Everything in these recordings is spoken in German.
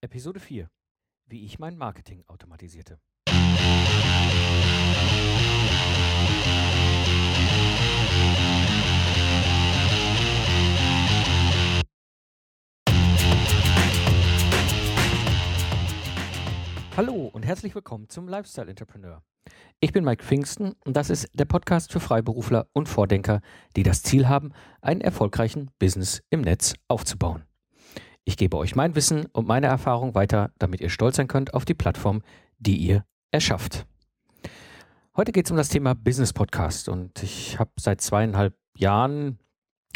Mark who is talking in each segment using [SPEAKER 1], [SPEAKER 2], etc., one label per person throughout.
[SPEAKER 1] Episode 4. Wie ich mein Marketing automatisierte. Hallo und herzlich willkommen zum Lifestyle Entrepreneur. Ich bin Mike Pfingsten und das ist der Podcast für Freiberufler und Vordenker, die das Ziel haben, einen erfolgreichen Business im Netz aufzubauen. Ich gebe euch mein Wissen und meine Erfahrung weiter, damit ihr stolz sein könnt auf die Plattform, die ihr erschafft. Heute geht es um das Thema Business Podcast und ich habe seit zweieinhalb Jahren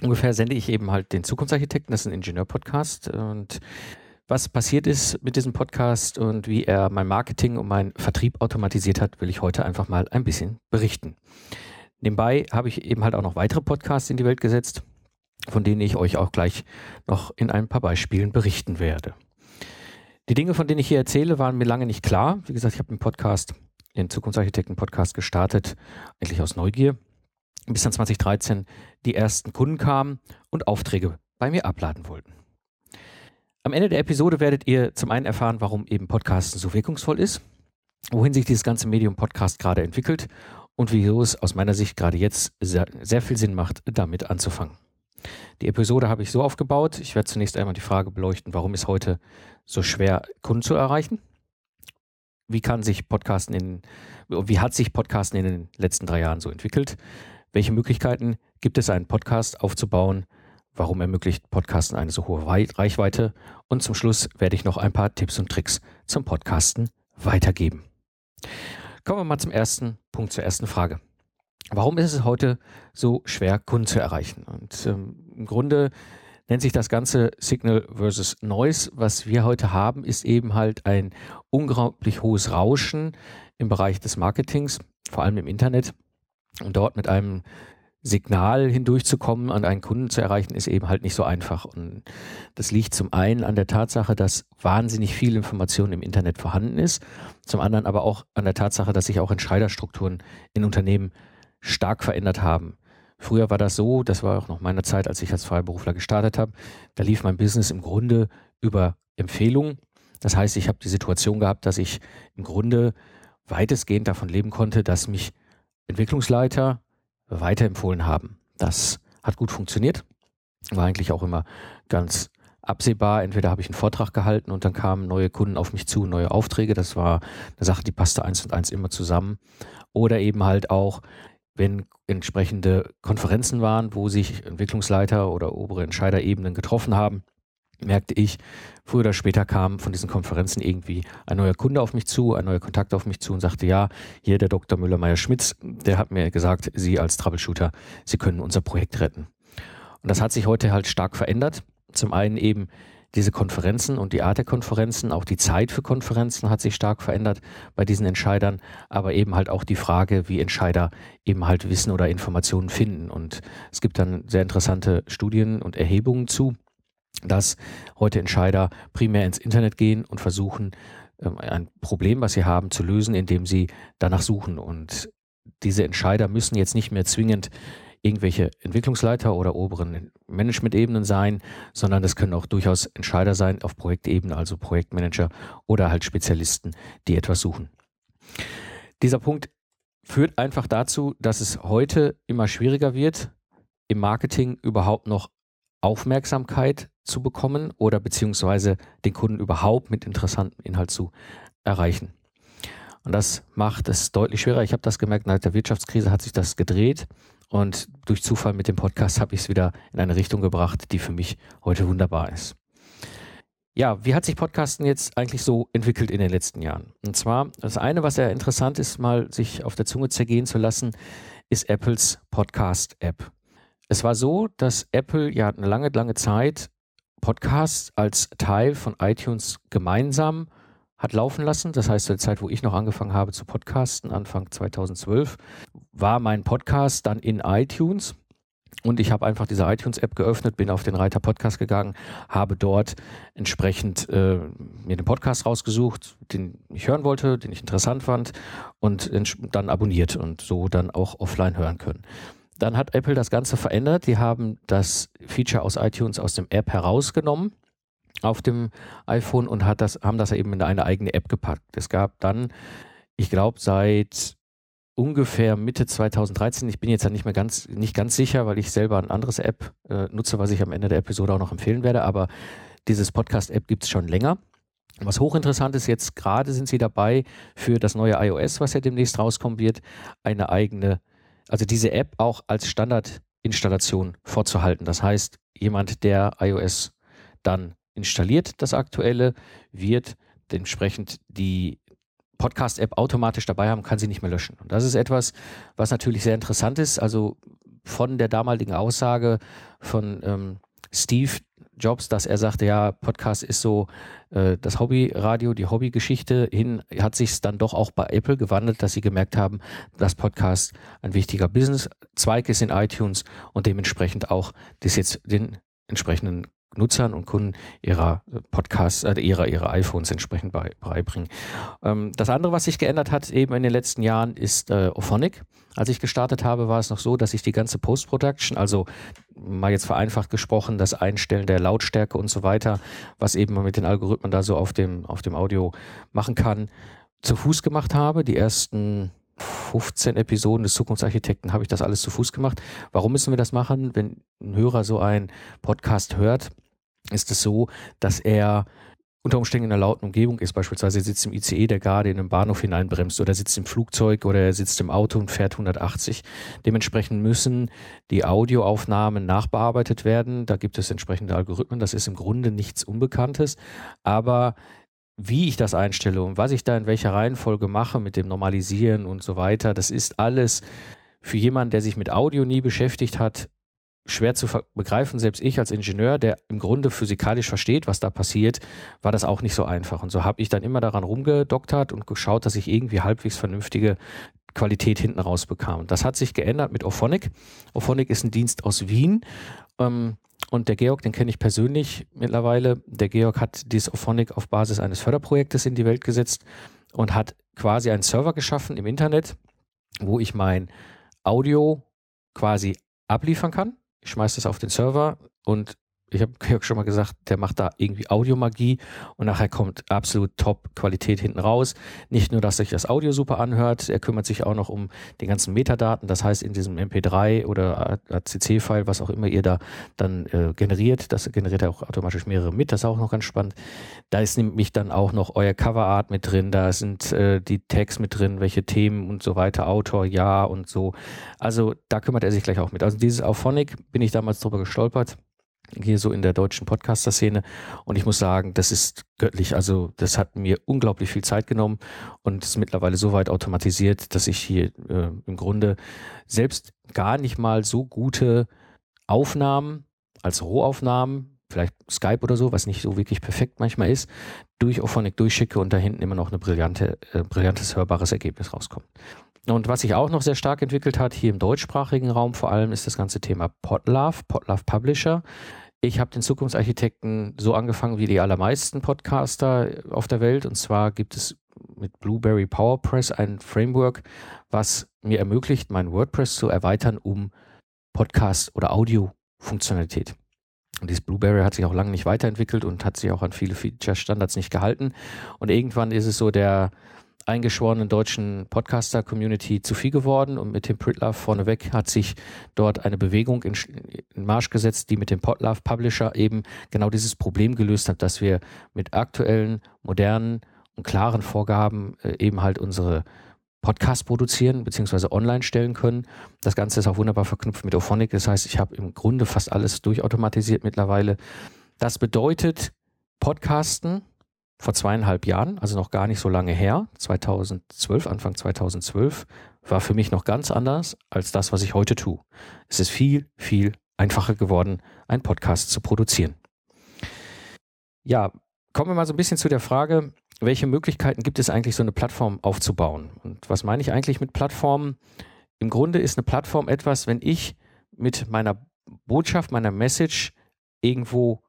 [SPEAKER 1] ungefähr sende ich eben halt den Zukunftsarchitekten, das ist ein Ingenieur-Podcast und was passiert ist mit diesem Podcast und wie er mein Marketing und mein Vertrieb automatisiert hat, will ich heute einfach mal ein bisschen berichten. Nebenbei habe ich eben halt auch noch weitere Podcasts in die Welt gesetzt von denen ich euch auch gleich noch in ein paar Beispielen berichten werde. Die Dinge, von denen ich hier erzähle, waren mir lange nicht klar. Wie gesagt, ich habe den Podcast, den Zukunftsarchitekten-Podcast gestartet, eigentlich aus Neugier, bis dann 2013 die ersten Kunden kamen und Aufträge bei mir abladen wollten. Am Ende der Episode werdet ihr zum einen erfahren, warum eben Podcasten so wirkungsvoll ist, wohin sich dieses ganze Medium Podcast gerade entwickelt und wieso es aus meiner Sicht gerade jetzt sehr, sehr viel Sinn macht, damit anzufangen. Die Episode habe ich so aufgebaut. Ich werde zunächst einmal die Frage beleuchten, warum ist heute so schwer, Kunden zu erreichen? Wie kann sich Podcasten in, wie hat sich Podcasten in den letzten drei Jahren so entwickelt? Welche Möglichkeiten gibt es, einen Podcast aufzubauen? Warum ermöglicht Podcasten eine so hohe Reichweite? Und zum Schluss werde ich noch ein paar Tipps und Tricks zum Podcasten weitergeben. Kommen wir mal zum ersten Punkt, zur ersten Frage. Warum ist es heute so schwer, Kunden zu erreichen? Und ähm, im Grunde nennt sich das Ganze Signal versus Noise. Was wir heute haben, ist eben halt ein unglaublich hohes Rauschen im Bereich des Marketings, vor allem im Internet. Und dort mit einem Signal hindurchzukommen, an einen Kunden zu erreichen, ist eben halt nicht so einfach. Und das liegt zum einen an der Tatsache, dass wahnsinnig viel Information im Internet vorhanden ist, zum anderen aber auch an der Tatsache, dass sich auch Entscheiderstrukturen in Unternehmen stark verändert haben. Früher war das so, das war auch noch meine Zeit, als ich als Freiberufler gestartet habe, da lief mein Business im Grunde über Empfehlungen. Das heißt, ich habe die Situation gehabt, dass ich im Grunde weitestgehend davon leben konnte, dass mich Entwicklungsleiter weiterempfohlen haben. Das hat gut funktioniert. War eigentlich auch immer ganz absehbar. Entweder habe ich einen Vortrag gehalten und dann kamen neue Kunden auf mich zu, neue Aufträge. Das war eine Sache, die passte eins und eins immer zusammen. Oder eben halt auch, wenn entsprechende Konferenzen waren, wo sich Entwicklungsleiter oder obere Entscheiderebenen getroffen haben, merkte ich, früher oder später kam von diesen Konferenzen irgendwie ein neuer Kunde auf mich zu, ein neuer Kontakt auf mich zu und sagte, ja, hier der Dr. Müller-Meyer-Schmitz, der hat mir gesagt, Sie als Troubleshooter, Sie können unser Projekt retten. Und das hat sich heute halt stark verändert. Zum einen eben diese Konferenzen und die Art der Konferenzen, auch die Zeit für Konferenzen hat sich stark verändert bei diesen Entscheidern, aber eben halt auch die Frage, wie Entscheider eben halt Wissen oder Informationen finden. Und es gibt dann sehr interessante Studien und Erhebungen zu, dass heute Entscheider primär ins Internet gehen und versuchen, ähm, ein Problem, was sie haben, zu lösen, indem sie danach suchen. Und diese Entscheider müssen jetzt nicht mehr zwingend irgendwelche Entwicklungsleiter oder oberen Management-Ebenen sein, sondern das können auch durchaus Entscheider sein auf Projektebene, also Projektmanager oder halt Spezialisten, die etwas suchen. Dieser Punkt führt einfach dazu, dass es heute immer schwieriger wird, im Marketing überhaupt noch Aufmerksamkeit zu bekommen oder beziehungsweise den Kunden überhaupt mit interessantem Inhalt zu erreichen. Und das macht es deutlich schwerer. Ich habe das gemerkt, nach der Wirtschaftskrise hat sich das gedreht. Und durch Zufall mit dem Podcast habe ich es wieder in eine Richtung gebracht, die für mich heute wunderbar ist. Ja, wie hat sich Podcasten jetzt eigentlich so entwickelt in den letzten Jahren? Und zwar, das eine, was ja interessant ist, mal sich auf der Zunge zergehen zu lassen, ist Apples Podcast-App. Es war so, dass Apple ja eine lange, lange Zeit Podcasts als Teil von iTunes gemeinsam hat laufen lassen. Das heißt, zu der Zeit, wo ich noch angefangen habe zu podcasten, Anfang 2012, war mein Podcast dann in iTunes. Und ich habe einfach diese iTunes-App geöffnet, bin auf den Reiter Podcast gegangen, habe dort entsprechend äh, mir den Podcast rausgesucht, den ich hören wollte, den ich interessant fand und dann abonniert und so dann auch offline hören können. Dann hat Apple das Ganze verändert. Die haben das Feature aus iTunes aus dem App herausgenommen auf dem iPhone und hat das, haben das eben in eine eigene App gepackt. Es gab dann, ich glaube, seit ungefähr Mitte 2013, ich bin jetzt ja nicht mehr ganz, nicht ganz sicher, weil ich selber ein anderes App äh, nutze, was ich am Ende der Episode auch noch empfehlen werde, aber dieses Podcast-App gibt es schon länger. Was hochinteressant ist, jetzt gerade sind sie dabei, für das neue iOS, was ja demnächst rauskommen wird, eine eigene, also diese App auch als Standardinstallation vorzuhalten. Das heißt, jemand, der iOS dann installiert, das aktuelle, wird entsprechend die Podcast-App automatisch dabei haben, kann sie nicht mehr löschen. Und das ist etwas, was natürlich sehr interessant ist. Also von der damaligen Aussage von ähm, Steve Jobs, dass er sagte, ja, Podcast ist so äh, das Hobbyradio, die Hobbygeschichte hin, hat sich dann doch auch bei Apple gewandelt, dass sie gemerkt haben, dass Podcast ein wichtiger Business-Zweig ist in iTunes und dementsprechend auch das jetzt den entsprechenden Nutzern und Kunden ihrer äh, Podcasts, äh, ihrer, ihrer iPhones entsprechend bei, beibringen. Ähm, das andere, was sich geändert hat eben in den letzten Jahren, ist äh, Ophonic. Als ich gestartet habe, war es noch so, dass ich die ganze Post-Production, also mal jetzt vereinfacht gesprochen, das Einstellen der Lautstärke und so weiter, was eben man mit den Algorithmen da so auf dem, auf dem Audio machen kann, zu Fuß gemacht habe. Die ersten 15 Episoden des Zukunftsarchitekten habe ich das alles zu Fuß gemacht. Warum müssen wir das machen? Wenn ein Hörer so einen Podcast hört, ist es so, dass er unter Umständen in einer lauten Umgebung ist. Beispielsweise er sitzt im ICE, der gerade in einen Bahnhof hineinbremst oder sitzt im Flugzeug oder er sitzt im Auto und fährt 180. Dementsprechend müssen die Audioaufnahmen nachbearbeitet werden. Da gibt es entsprechende Algorithmen. Das ist im Grunde nichts Unbekanntes. Aber wie ich das einstelle und was ich da in welcher Reihenfolge mache mit dem Normalisieren und so weiter, das ist alles für jemanden, der sich mit Audio nie beschäftigt hat, schwer zu begreifen. Selbst ich als Ingenieur, der im Grunde physikalisch versteht, was da passiert, war das auch nicht so einfach. Und so habe ich dann immer daran rumgedoktert und geschaut, dass ich irgendwie halbwegs vernünftige Qualität hinten raus bekam. Das hat sich geändert mit Ophonic. Ophonic ist ein Dienst aus Wien. Ähm, und der Georg, den kenne ich persönlich mittlerweile. Der Georg hat dieses Ophonic auf Basis eines Förderprojektes in die Welt gesetzt und hat quasi einen Server geschaffen im Internet, wo ich mein Audio quasi abliefern kann ich schmeiße das auf den Server und ich habe Georg schon mal gesagt, der macht da irgendwie Audiomagie und nachher kommt absolut Top-Qualität hinten raus. Nicht nur, dass sich das Audio super anhört, er kümmert sich auch noch um die ganzen Metadaten. Das heißt, in diesem MP3 oder ACC-File, was auch immer ihr da dann äh, generiert, das generiert er auch automatisch mehrere mit. Das ist auch noch ganz spannend. Da ist nämlich dann auch noch euer Coverart mit drin. Da sind äh, die Tags mit drin, welche Themen und so weiter, Autor, ja und so. Also da kümmert er sich gleich auch mit. Also dieses Auphonic bin ich damals drüber gestolpert hier so in der deutschen Podcaster-Szene. Und ich muss sagen, das ist göttlich. Also das hat mir unglaublich viel Zeit genommen und ist mittlerweile so weit automatisiert, dass ich hier äh, im Grunde selbst gar nicht mal so gute Aufnahmen als Rohaufnahmen, vielleicht Skype oder so, was nicht so wirklich perfekt manchmal ist, durch Ophonic durchschicke und da hinten immer noch eine brillante, äh, brillantes hörbares Ergebnis rauskommt. Und was sich auch noch sehr stark entwickelt hat, hier im deutschsprachigen Raum vor allem, ist das ganze Thema Podlove, Podlove Publisher. Ich habe den Zukunftsarchitekten so angefangen wie die allermeisten Podcaster auf der Welt. Und zwar gibt es mit Blueberry PowerPress ein Framework, was mir ermöglicht, mein WordPress zu erweitern um Podcast- oder Audio-Funktionalität. Und dieses Blueberry hat sich auch lange nicht weiterentwickelt und hat sich auch an viele Feature-Standards nicht gehalten. Und irgendwann ist es so der eingeschworenen deutschen Podcaster-Community zu viel geworden und mit dem Pritlove vorneweg hat sich dort eine Bewegung in, in Marsch gesetzt, die mit dem Podlove Publisher eben genau dieses Problem gelöst hat, dass wir mit aktuellen, modernen und klaren Vorgaben äh, eben halt unsere Podcasts produzieren bzw. online stellen können. Das Ganze ist auch wunderbar verknüpft mit Ophonic. Das heißt, ich habe im Grunde fast alles durchautomatisiert mittlerweile. Das bedeutet, Podcasten vor zweieinhalb Jahren, also noch gar nicht so lange her, 2012, Anfang 2012, war für mich noch ganz anders als das, was ich heute tue. Es ist viel, viel einfacher geworden, einen Podcast zu produzieren. Ja, kommen wir mal so ein bisschen zu der Frage, welche Möglichkeiten gibt es eigentlich, so eine Plattform aufzubauen? Und was meine ich eigentlich mit Plattformen? Im Grunde ist eine Plattform etwas, wenn ich mit meiner Botschaft, meiner Message irgendwo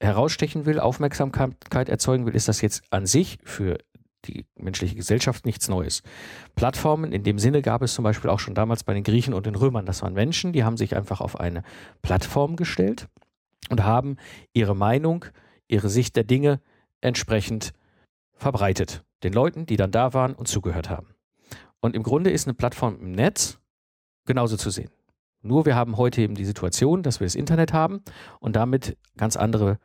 [SPEAKER 1] herausstechen will, Aufmerksamkeit erzeugen will, ist das jetzt an sich für die menschliche Gesellschaft nichts Neues. Plattformen in dem Sinne gab es zum Beispiel auch schon damals bei den Griechen und den Römern. Das waren Menschen, die haben sich einfach auf eine Plattform gestellt und haben ihre Meinung, ihre Sicht der Dinge entsprechend verbreitet. Den Leuten, die dann da waren und zugehört haben. Und im Grunde ist eine Plattform im Netz genauso zu sehen. Nur wir haben heute eben die Situation, dass wir das Internet haben und damit ganz andere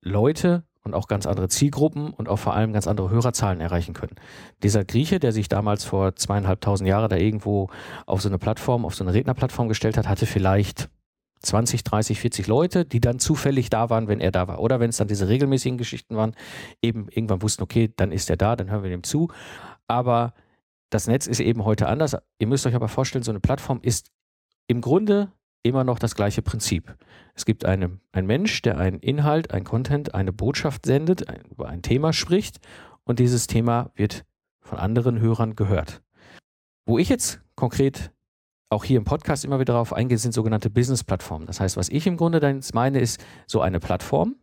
[SPEAKER 1] Leute und auch ganz andere Zielgruppen und auch vor allem ganz andere Hörerzahlen erreichen können. Dieser Grieche, der sich damals vor zweieinhalbtausend Jahren da irgendwo auf so eine Plattform, auf so eine Rednerplattform gestellt hat, hatte vielleicht 20, 30, 40 Leute, die dann zufällig da waren, wenn er da war. Oder wenn es dann diese regelmäßigen Geschichten waren, eben irgendwann wussten, okay, dann ist er da, dann hören wir dem zu. Aber das Netz ist eben heute anders. Ihr müsst euch aber vorstellen, so eine Plattform ist im Grunde immer noch das gleiche Prinzip. Es gibt eine, einen Mensch, der einen Inhalt, ein Content, eine Botschaft sendet, ein, über ein Thema spricht und dieses Thema wird von anderen Hörern gehört. Wo ich jetzt konkret auch hier im Podcast immer wieder darauf eingehe, sind sogenannte Business-Plattformen. Das heißt, was ich im Grunde dann meine, ist so eine Plattform,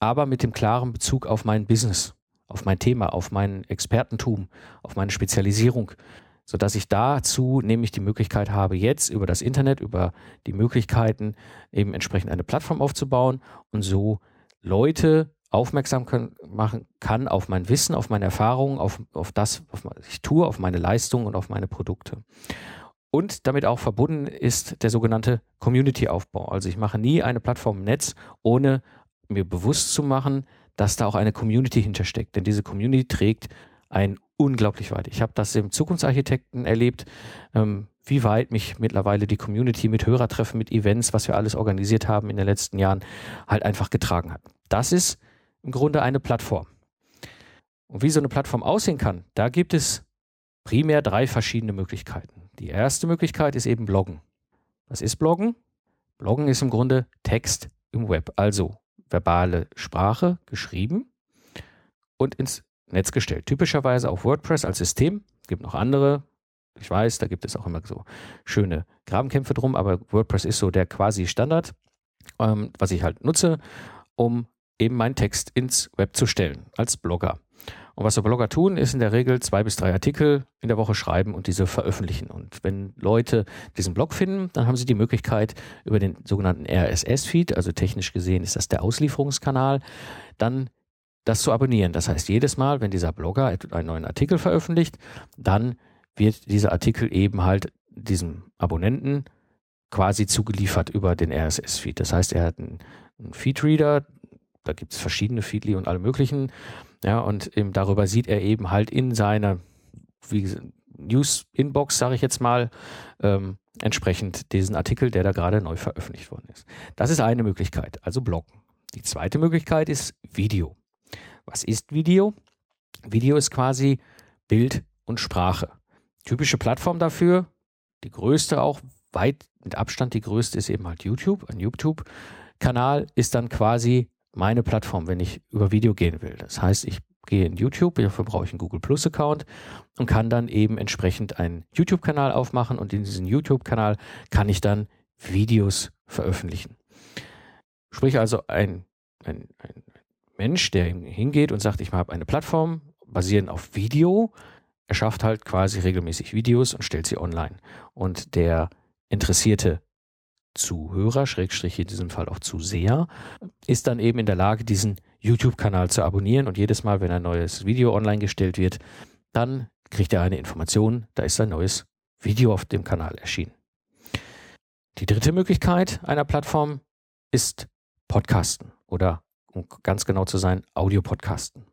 [SPEAKER 1] aber mit dem klaren Bezug auf mein Business, auf mein Thema, auf mein Expertentum, auf meine Spezialisierung sodass ich dazu nämlich die Möglichkeit habe, jetzt über das Internet, über die Möglichkeiten eben entsprechend eine Plattform aufzubauen und so Leute aufmerksam können, machen kann auf mein Wissen, auf meine Erfahrungen, auf, auf das, was ich tue, auf meine Leistungen und auf meine Produkte. Und damit auch verbunden ist der sogenannte Community-Aufbau. Also ich mache nie eine Plattform im Netz, ohne mir bewusst zu machen, dass da auch eine Community hintersteckt. Denn diese Community trägt ein unglaublich weit. Ich habe das im Zukunftsarchitekten erlebt, ähm, wie weit mich mittlerweile die Community mit Hörertreffen, mit Events, was wir alles organisiert haben in den letzten Jahren, halt einfach getragen hat. Das ist im Grunde eine Plattform. Und wie so eine Plattform aussehen kann, da gibt es primär drei verschiedene Möglichkeiten. Die erste Möglichkeit ist eben Bloggen. Was ist Bloggen? Bloggen ist im Grunde Text im Web, also verbale Sprache geschrieben und ins Netz gestellt. Typischerweise auf WordPress als System. Es gibt noch andere. Ich weiß, da gibt es auch immer so schöne Grabenkämpfe drum, aber WordPress ist so der quasi Standard, ähm, was ich halt nutze, um eben meinen Text ins Web zu stellen als Blogger. Und was so Blogger tun, ist in der Regel zwei bis drei Artikel in der Woche schreiben und diese veröffentlichen. Und wenn Leute diesen Blog finden, dann haben sie die Möglichkeit, über den sogenannten RSS-Feed, also technisch gesehen ist das der Auslieferungskanal, dann das zu abonnieren. Das heißt, jedes Mal, wenn dieser Blogger einen neuen Artikel veröffentlicht, dann wird dieser Artikel eben halt diesem Abonnenten quasi zugeliefert über den RSS-Feed. Das heißt, er hat einen, einen Feedreader, da gibt es verschiedene Feedly und alle möglichen, ja, und eben darüber sieht er eben halt in seiner News-Inbox, sage ich jetzt mal, ähm, entsprechend diesen Artikel, der da gerade neu veröffentlicht worden ist. Das ist eine Möglichkeit, also Bloggen. Die zweite Möglichkeit ist Video. Was ist Video? Video ist quasi Bild und Sprache. Typische Plattform dafür, die größte auch, weit mit Abstand die größte ist eben halt YouTube. Ein YouTube-Kanal ist dann quasi meine Plattform, wenn ich über Video gehen will. Das heißt, ich gehe in YouTube, dafür brauche ich einen Google Plus Account und kann dann eben entsprechend einen YouTube-Kanal aufmachen und in diesen YouTube-Kanal kann ich dann Videos veröffentlichen. Sprich also ein, ein, ein, Mensch, der hingeht und sagt, ich habe eine Plattform basierend auf Video, er schafft halt quasi regelmäßig Videos und stellt sie online. Und der interessierte Zuhörer, Schrägstrich in diesem Fall auch Zuseher, ist dann eben in der Lage, diesen YouTube-Kanal zu abonnieren und jedes Mal, wenn ein neues Video online gestellt wird, dann kriegt er eine Information, da ist ein neues Video auf dem Kanal erschienen. Die dritte Möglichkeit einer Plattform ist Podcasten oder um ganz genau zu sein, Audio-Podcasten.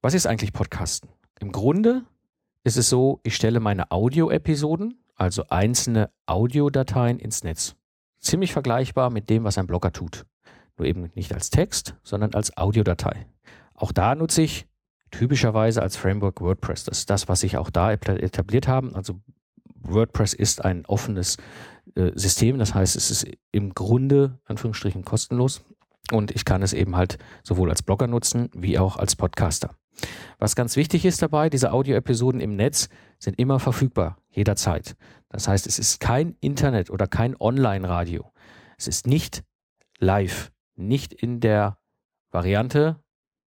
[SPEAKER 1] Was ist eigentlich Podcasten? Im Grunde ist es so, ich stelle meine Audio-Episoden, also einzelne Audiodateien ins Netz. Ziemlich vergleichbar mit dem, was ein Blogger tut. Nur eben nicht als Text, sondern als Audiodatei. Auch da nutze ich typischerweise als Framework WordPress. Das ist das, was sich auch da etabliert haben. Also WordPress ist ein offenes äh, System. Das heißt, es ist im Grunde, Anführungsstrichen, kostenlos. Und ich kann es eben halt sowohl als Blogger nutzen wie auch als Podcaster. Was ganz wichtig ist dabei, diese Audioepisoden im Netz sind immer verfügbar, jederzeit. Das heißt, es ist kein Internet oder kein Online-Radio. Es ist nicht live, nicht in der Variante,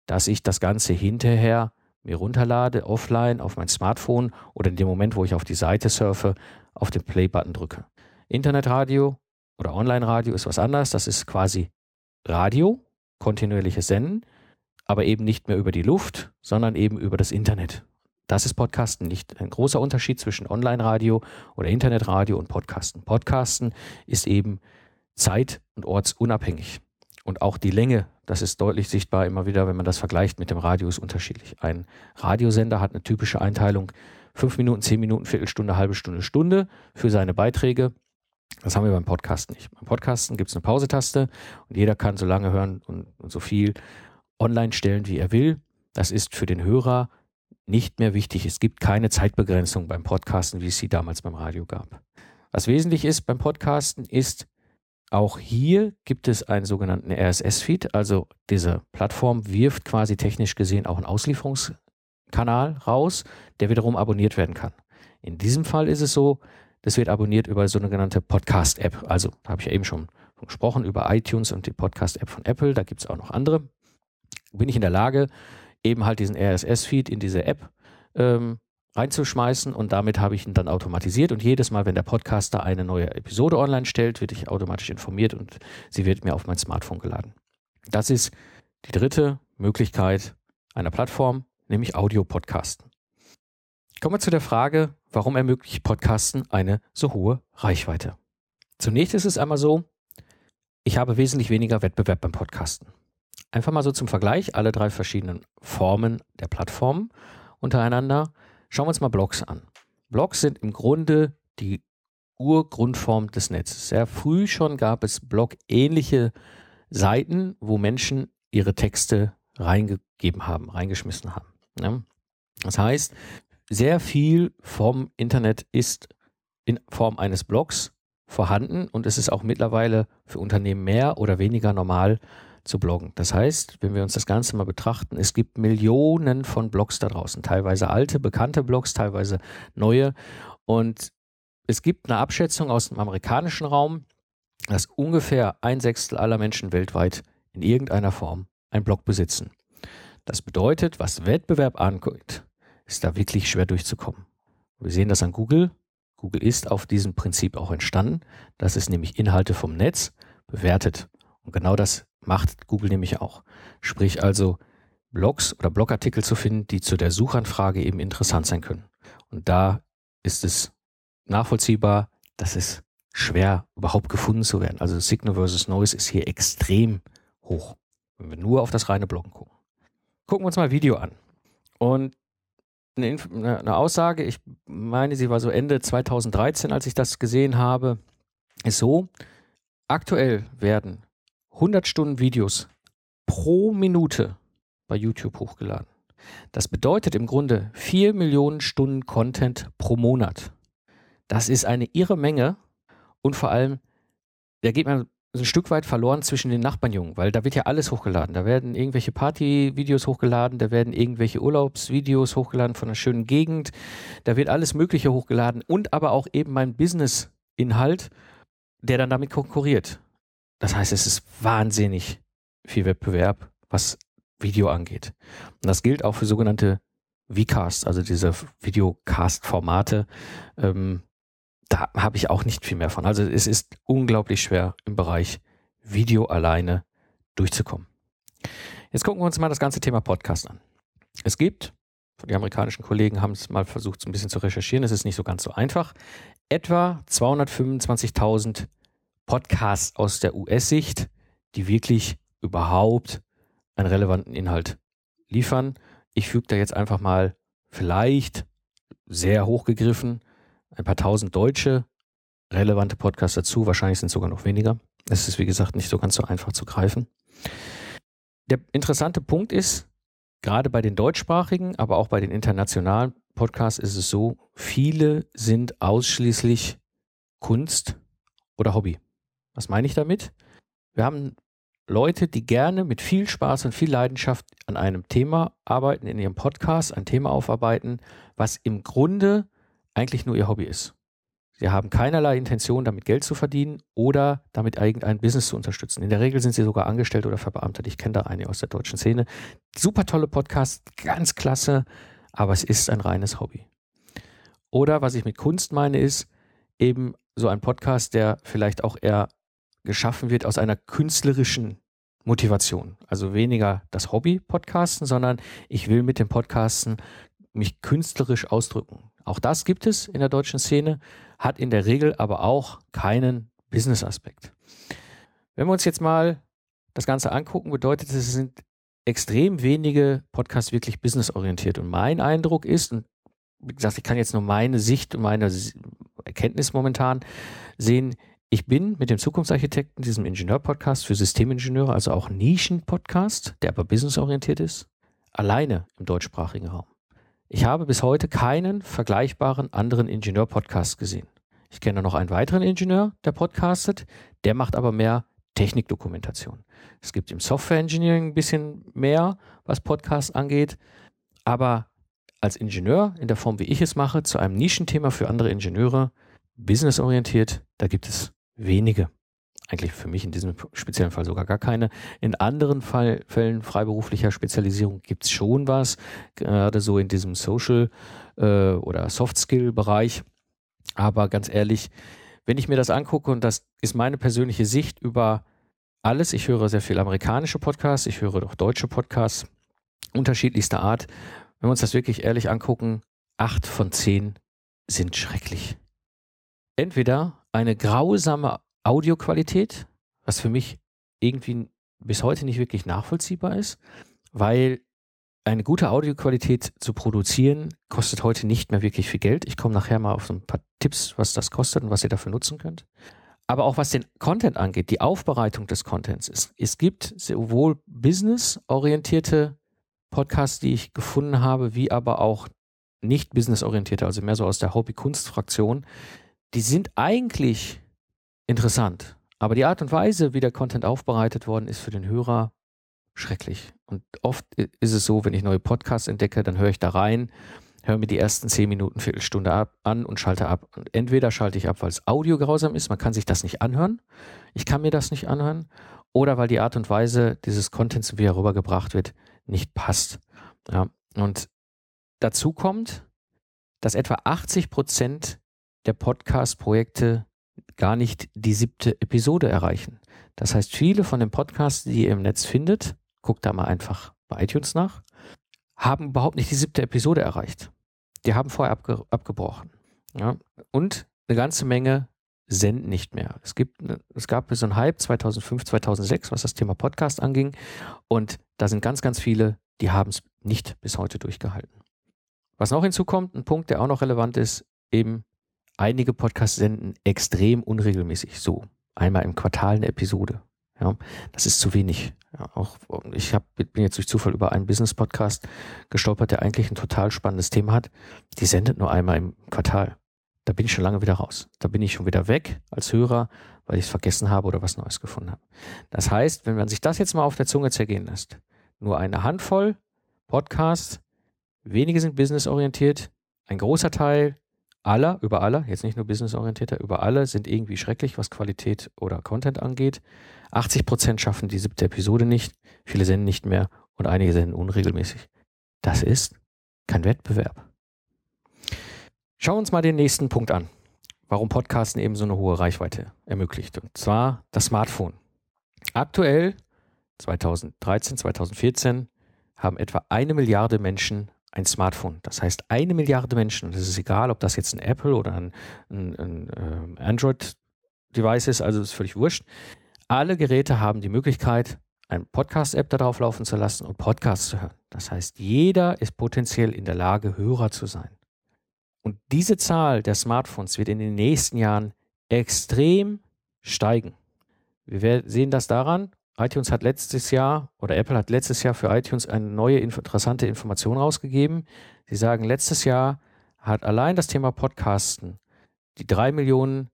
[SPEAKER 1] dass ich das Ganze hinterher mir runterlade, offline, auf mein Smartphone oder in dem Moment, wo ich auf die Seite surfe, auf den Play-Button drücke. Internetradio oder Online-Radio ist was anderes. Das ist quasi Radio, kontinuierliches Senden. Aber eben nicht mehr über die Luft, sondern eben über das Internet. Das ist Podcasten nicht ein großer Unterschied zwischen Online-Radio oder Internetradio und Podcasten. Podcasten ist eben zeit- und ortsunabhängig. Und auch die Länge, das ist deutlich sichtbar immer wieder, wenn man das vergleicht mit dem Radio, ist unterschiedlich. Ein Radiosender hat eine typische Einteilung fünf Minuten, zehn Minuten, Viertelstunde, halbe Stunde, Stunde für seine Beiträge. Das haben wir beim Podcasten nicht. Beim Podcasten gibt es eine Pausetaste und jeder kann so lange hören und, und so viel online stellen, wie er will. Das ist für den Hörer nicht mehr wichtig. Es gibt keine Zeitbegrenzung beim Podcasten, wie es sie damals beim Radio gab. Was wesentlich ist beim Podcasten ist, auch hier gibt es einen sogenannten RSS-Feed, also diese Plattform wirft quasi technisch gesehen auch einen Auslieferungskanal raus, der wiederum abonniert werden kann. In diesem Fall ist es so, das wird abonniert über so eine genannte Podcast-App. Also, habe ich ja eben schon gesprochen, über iTunes und die Podcast-App von Apple. Da gibt es auch noch andere. Bin ich in der Lage, eben halt diesen RSS-Feed in diese App ähm, reinzuschmeißen und damit habe ich ihn dann automatisiert und jedes Mal, wenn der Podcaster eine neue Episode online stellt, wird ich automatisch informiert und sie wird mir auf mein Smartphone geladen. Das ist die dritte Möglichkeit einer Plattform, nämlich Audio-Podcasten. Kommen wir zu der Frage, warum ermöglicht Podcasten eine so hohe Reichweite? Zunächst ist es einmal so, ich habe wesentlich weniger Wettbewerb beim Podcasten. Einfach mal so zum Vergleich alle drei verschiedenen Formen der Plattformen untereinander. Schauen wir uns mal Blogs an. Blogs sind im Grunde die Urgrundform des Netzes. Sehr früh schon gab es Blog-ähnliche Seiten, wo Menschen ihre Texte reingegeben haben, reingeschmissen haben. Ja? Das heißt, sehr viel vom Internet ist in Form eines Blogs vorhanden und es ist auch mittlerweile für Unternehmen mehr oder weniger normal, zu bloggen. Das heißt, wenn wir uns das Ganze mal betrachten, es gibt Millionen von Blogs da draußen, teilweise alte, bekannte Blogs, teilweise neue. Und es gibt eine Abschätzung aus dem amerikanischen Raum, dass ungefähr ein Sechstel aller Menschen weltweit in irgendeiner Form ein Blog besitzen. Das bedeutet, was Wettbewerb angeht, ist da wirklich schwer durchzukommen. Wir sehen das an Google. Google ist auf diesem Prinzip auch entstanden, dass es nämlich Inhalte vom Netz bewertet. Und genau das macht Google nämlich auch. Sprich also Blogs oder Blogartikel zu finden, die zu der Suchanfrage eben interessant sein können. Und da ist es nachvollziehbar, dass es schwer überhaupt gefunden zu werden. Also Signal versus Noise ist hier extrem hoch, wenn wir nur auf das reine Bloggen gucken. Gucken wir uns mal Video an. Und eine, eine Aussage, ich meine, sie war so Ende 2013, als ich das gesehen habe, ist so, aktuell werden 100 Stunden Videos pro Minute bei YouTube hochgeladen. Das bedeutet im Grunde 4 Millionen Stunden Content pro Monat. Das ist eine irre Menge und vor allem, da geht man ein Stück weit verloren zwischen den Nachbarnjungen, weil da wird ja alles hochgeladen. Da werden irgendwelche Partyvideos hochgeladen, da werden irgendwelche Urlaubsvideos hochgeladen von einer schönen Gegend, da wird alles Mögliche hochgeladen und aber auch eben mein Business-Inhalt, der dann damit konkurriert. Das heißt, es ist wahnsinnig viel Wettbewerb, was Video angeht. Und das gilt auch für sogenannte Vcasts, also diese Videocast-Formate. Ähm, da habe ich auch nicht viel mehr von. Also es ist unglaublich schwer im Bereich Video alleine durchzukommen. Jetzt gucken wir uns mal das ganze Thema Podcast an. Es gibt, die amerikanischen Kollegen haben es mal versucht, so ein bisschen zu recherchieren, es ist nicht so ganz so einfach, etwa 225.000 Podcasts aus der US-Sicht, die wirklich überhaupt einen relevanten Inhalt liefern. Ich füge da jetzt einfach mal vielleicht sehr hochgegriffen ein paar tausend deutsche relevante Podcasts dazu. Wahrscheinlich sind es sogar noch weniger. Es ist, wie gesagt, nicht so ganz so einfach zu greifen. Der interessante Punkt ist, gerade bei den deutschsprachigen, aber auch bei den internationalen Podcasts ist es so, viele sind ausschließlich Kunst oder Hobby. Was meine ich damit? Wir haben Leute, die gerne mit viel Spaß und viel Leidenschaft an einem Thema arbeiten, in ihrem Podcast ein Thema aufarbeiten, was im Grunde eigentlich nur ihr Hobby ist. Sie haben keinerlei Intention, damit Geld zu verdienen oder damit irgendein Business zu unterstützen. In der Regel sind sie sogar angestellt oder verbeamtet. Ich kenne da einige aus der deutschen Szene. Super tolle Podcast, ganz klasse, aber es ist ein reines Hobby. Oder was ich mit Kunst meine, ist eben so ein Podcast, der vielleicht auch eher geschaffen wird aus einer künstlerischen Motivation. Also weniger das Hobby-Podcasten, sondern ich will mit dem Podcasten mich künstlerisch ausdrücken. Auch das gibt es in der deutschen Szene, hat in der Regel aber auch keinen Business-Aspekt. Wenn wir uns jetzt mal das Ganze angucken, bedeutet es, es sind extrem wenige Podcasts wirklich businessorientiert. Und mein Eindruck ist, und wie gesagt, ich kann jetzt nur meine Sicht und meine Erkenntnis momentan sehen, ich bin mit dem Zukunftsarchitekten, diesem Ingenieur-Podcast für Systemingenieure, also auch Nischen-Podcast, der aber businessorientiert ist, alleine im deutschsprachigen Raum. Ich habe bis heute keinen vergleichbaren anderen Ingenieur-Podcast gesehen. Ich kenne noch einen weiteren Ingenieur, der podcastet, der macht aber mehr Technikdokumentation. Es gibt im Software Engineering ein bisschen mehr, was Podcasts angeht, aber als Ingenieur in der Form, wie ich es mache, zu einem Nischenthema für andere Ingenieure, businessorientiert, da gibt es wenige. Eigentlich für mich in diesem speziellen Fall sogar gar keine. In anderen Fall, Fällen freiberuflicher Spezialisierung gibt es schon was, gerade so in diesem Social- äh, oder Soft-Skill-Bereich. Aber ganz ehrlich, wenn ich mir das angucke, und das ist meine persönliche Sicht über alles, ich höre sehr viel amerikanische Podcasts, ich höre auch deutsche Podcasts unterschiedlichster Art. Wenn wir uns das wirklich ehrlich angucken, acht von zehn sind schrecklich. Entweder eine grausame Audioqualität, was für mich irgendwie bis heute nicht wirklich nachvollziehbar ist, weil eine gute Audioqualität zu produzieren kostet heute nicht mehr wirklich viel Geld. Ich komme nachher mal auf so ein paar Tipps, was das kostet und was ihr dafür nutzen könnt. Aber auch was den Content angeht, die Aufbereitung des Contents. Es, es gibt sowohl businessorientierte Podcasts, die ich gefunden habe, wie aber auch nicht businessorientierte, also mehr so aus der Hobby-Kunst-Fraktion. Die sind eigentlich interessant. Aber die Art und Weise, wie der Content aufbereitet worden ist für den Hörer, schrecklich. Und oft ist es so, wenn ich neue Podcasts entdecke, dann höre ich da rein, höre mir die ersten zehn Minuten, Viertelstunde ab, an und schalte ab. Und entweder schalte ich ab, weil es Audio grausam ist, man kann sich das nicht anhören, ich kann mir das nicht anhören, oder weil die Art und Weise dieses Contents, wie er rübergebracht wird, nicht passt. Ja. Und dazu kommt, dass etwa 80 Prozent der Podcast-Projekte gar nicht die siebte Episode erreichen. Das heißt, viele von den Podcasts, die ihr im Netz findet, guckt da mal einfach bei iTunes nach, haben überhaupt nicht die siebte Episode erreicht. Die haben vorher abge abgebrochen. Ja? Und eine ganze Menge senden nicht mehr. Es, gibt, es gab so einen Hype 2005, 2006, was das Thema Podcast anging. Und da sind ganz, ganz viele, die haben es nicht bis heute durchgehalten. Was noch hinzukommt, ein Punkt, der auch noch relevant ist, eben einige Podcasts senden extrem unregelmäßig. So einmal im Quartal eine Episode. Ja, das ist zu wenig. Ja, auch ich hab, bin jetzt durch Zufall über einen Business-Podcast gestolpert, der eigentlich ein total spannendes Thema hat. Die sendet nur einmal im Quartal. Da bin ich schon lange wieder raus. Da bin ich schon wieder weg als Hörer, weil ich es vergessen habe oder was Neues gefunden habe. Das heißt, wenn man sich das jetzt mal auf der Zunge zergehen lässt, nur eine Handvoll Podcasts, wenige sind businessorientiert, ein großer Teil aller, über alle, jetzt nicht nur businessorientierter, über alle sind irgendwie schrecklich, was Qualität oder Content angeht. 80 Prozent schaffen die siebte Episode nicht, viele senden nicht mehr und einige senden unregelmäßig. Das ist kein Wettbewerb. Schauen wir uns mal den nächsten Punkt an, warum Podcasten eben so eine hohe Reichweite ermöglicht. Und zwar das Smartphone. Aktuell, 2013, 2014, haben etwa eine Milliarde Menschen ein Smartphone. Das heißt, eine Milliarde Menschen, und es ist egal, ob das jetzt ein Apple oder ein, ein, ein äh, Android-Device ist, also ist völlig wurscht. Alle Geräte haben die Möglichkeit, eine Podcast-App darauf laufen zu lassen und Podcasts zu hören. Das heißt, jeder ist potenziell in der Lage, Hörer zu sein. Und diese Zahl der Smartphones wird in den nächsten Jahren extrem steigen. Wir sehen das daran, iTunes hat letztes Jahr oder Apple hat letztes Jahr für iTunes eine neue interessante Information rausgegeben. Sie sagen, letztes Jahr hat allein das Thema Podcasten die drei Millionen,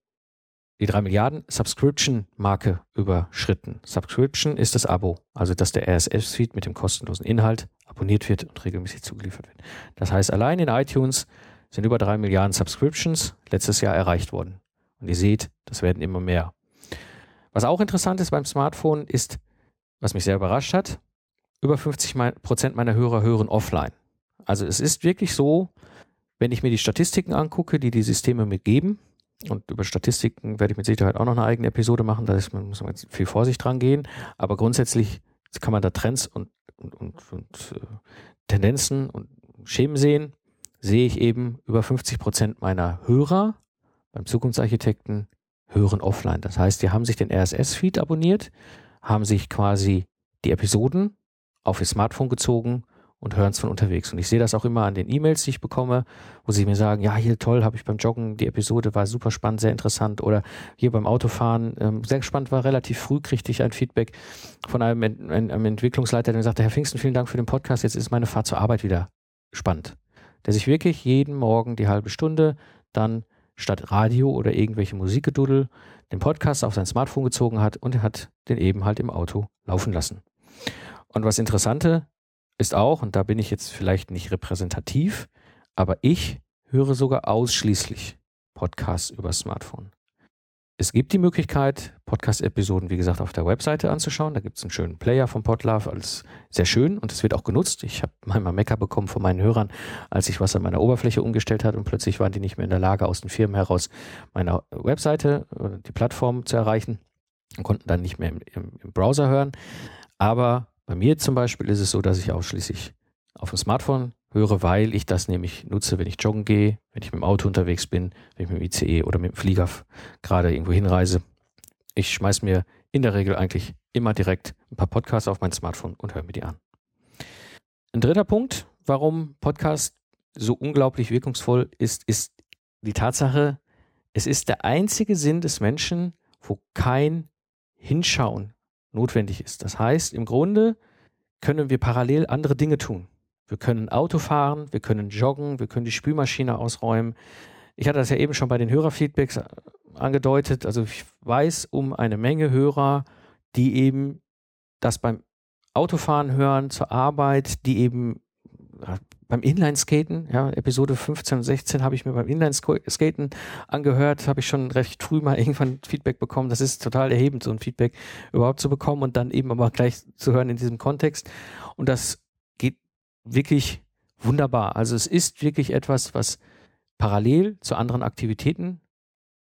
[SPEAKER 1] die drei Milliarden Subscription-Marke überschritten. Subscription ist das Abo, also dass der RSS-Feed mit dem kostenlosen Inhalt abonniert wird und regelmäßig zugeliefert wird. Das heißt, allein in iTunes sind über drei Milliarden Subscriptions letztes Jahr erreicht worden. Und ihr seht, das werden immer mehr. Was auch interessant ist beim Smartphone ist, was mich sehr überrascht hat, über 50 Prozent meiner Hörer hören offline. Also es ist wirklich so, wenn ich mir die Statistiken angucke, die die Systeme mir geben, Und über Statistiken werde ich mit Sicherheit auch noch eine eigene Episode machen. Da ist, man, muss man viel Vorsicht dran gehen. Aber grundsätzlich kann man da Trends und, und, und, und äh, Tendenzen und Schemen sehen. Sehe ich eben über 50 Prozent meiner Hörer beim Zukunftsarchitekten hören offline. Das heißt, die haben sich den RSS-Feed abonniert, haben sich quasi die Episoden auf ihr Smartphone gezogen und hören es von unterwegs. Und ich sehe das auch immer an den E-Mails, die ich bekomme, wo sie mir sagen, ja, hier toll, habe ich beim Joggen, die Episode war super spannend, sehr interessant. Oder hier beim Autofahren, ähm, sehr spannend war, relativ früh kriegte ich ein Feedback von einem, einem, einem Entwicklungsleiter, der mir sagte, Herr Pfingsten, vielen Dank für den Podcast, jetzt ist meine Fahrt zur Arbeit wieder spannend. Der sich wirklich jeden Morgen die halbe Stunde dann statt Radio oder irgendwelche Musikgeduddel den Podcast auf sein Smartphone gezogen hat und hat den eben halt im Auto laufen lassen. Und was Interessante ist auch, und da bin ich jetzt vielleicht nicht repräsentativ, aber ich höre sogar ausschließlich Podcasts über Smartphone. Es gibt die Möglichkeit, Podcast-Episoden, wie gesagt, auf der Webseite anzuschauen. Da gibt es einen schönen Player von Podlove, alles sehr schön und es wird auch genutzt. Ich habe manchmal Mecker bekommen von meinen Hörern, als ich was an meiner Oberfläche umgestellt hat und plötzlich waren die nicht mehr in der Lage, aus den Firmen heraus meine Webseite oder die Plattform zu erreichen und konnten dann nicht mehr im, im, im Browser hören. Aber bei mir zum Beispiel ist es so, dass ich ausschließlich auf dem Smartphone höre, weil ich das nämlich nutze, wenn ich joggen gehe, wenn ich mit dem Auto unterwegs bin, wenn ich mit dem ICE oder mit dem Flieger gerade irgendwo hinreise. Ich schmeiß mir in der Regel eigentlich immer direkt ein paar Podcasts auf mein Smartphone und höre mir die an. Ein dritter Punkt, warum Podcast so unglaublich wirkungsvoll ist, ist die Tatsache, es ist der einzige Sinn des Menschen, wo kein Hinschauen notwendig ist. Das heißt, im Grunde können wir parallel andere Dinge tun. Wir können Auto fahren, wir können joggen, wir können die Spülmaschine ausräumen. Ich hatte das ja eben schon bei den Hörerfeedbacks äh, angedeutet. Also ich weiß um eine Menge Hörer, die eben das beim Autofahren hören, zur Arbeit, die eben beim Inlineskaten, ja, Episode 15 und 16 habe ich mir beim Inlineskaten angehört, habe ich schon recht früh mal irgendwann Feedback bekommen. Das ist total erhebend, so ein Feedback überhaupt zu bekommen und dann eben aber gleich zu hören in diesem Kontext. Und das wirklich wunderbar. Also es ist wirklich etwas, was parallel zu anderen Aktivitäten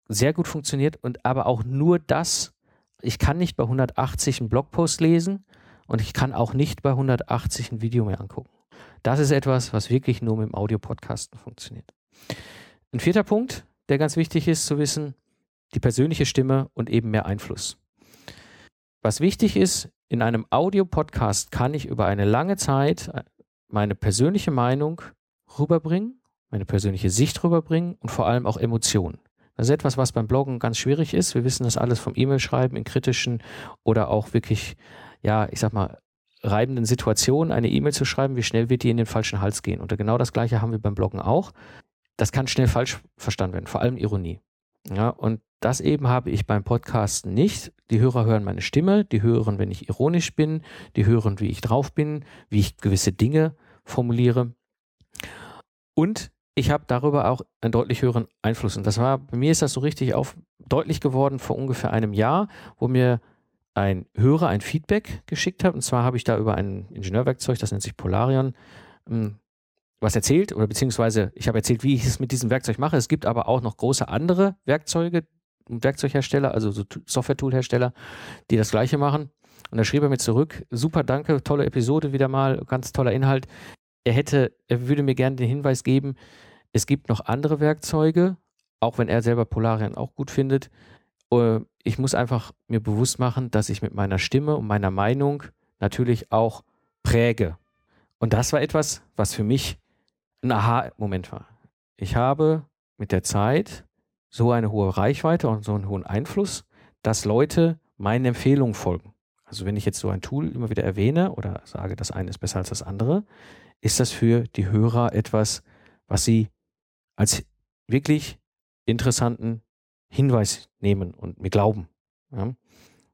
[SPEAKER 1] sehr gut funktioniert und aber auch nur das, ich kann nicht bei 180 einen Blogpost lesen und ich kann auch nicht bei 180 ein Video mehr angucken. Das ist etwas, was wirklich nur mit dem Audio-Podcasten funktioniert. Ein vierter Punkt, der ganz wichtig ist zu wissen, die persönliche Stimme und eben mehr Einfluss. Was wichtig ist, in einem Audio-Podcast kann ich über eine lange Zeit meine persönliche Meinung rüberbringen, meine persönliche Sicht rüberbringen und vor allem auch Emotionen. Das ist etwas, was beim Bloggen ganz schwierig ist. Wir wissen das alles vom E-Mail-Schreiben in kritischen oder auch wirklich, ja, ich sag mal, reibenden Situationen eine E-Mail zu schreiben, wie schnell wird die in den falschen Hals gehen. Und genau das Gleiche haben wir beim Bloggen auch. Das kann schnell falsch verstanden werden, vor allem Ironie. Ja, und das eben habe ich beim Podcasten nicht. Die Hörer hören meine Stimme, die hören, wenn ich ironisch bin, die hören, wie ich drauf bin, wie ich gewisse Dinge formuliere. Und ich habe darüber auch einen deutlich höheren Einfluss. Und das war, bei mir ist das so richtig auf, deutlich geworden vor ungefähr einem Jahr, wo mir ein Hörer ein Feedback geschickt hat. Und zwar habe ich da über ein Ingenieurwerkzeug, das nennt sich Polarion, hm, was erzählt oder beziehungsweise ich habe erzählt, wie ich es mit diesem Werkzeug mache. Es gibt aber auch noch große andere Werkzeuge, Werkzeughersteller, also so Software-Tool-Hersteller, die das gleiche machen. Und da schrieb er mir zurück, super, danke, tolle Episode wieder mal, ganz toller Inhalt. Er hätte, er würde mir gerne den Hinweis geben, es gibt noch andere Werkzeuge, auch wenn er selber Polarian auch gut findet. Äh, ich muss einfach mir bewusst machen, dass ich mit meiner Stimme und meiner Meinung natürlich auch präge. Und das war etwas, was für mich ein Aha-Moment war. Ich habe mit der Zeit so eine hohe Reichweite und so einen hohen Einfluss, dass Leute meinen Empfehlungen folgen. Also wenn ich jetzt so ein Tool immer wieder erwähne oder sage, das eine ist besser als das andere, ist das für die Hörer etwas, was sie als wirklich interessanten Hinweis nehmen und mir glauben. Ja.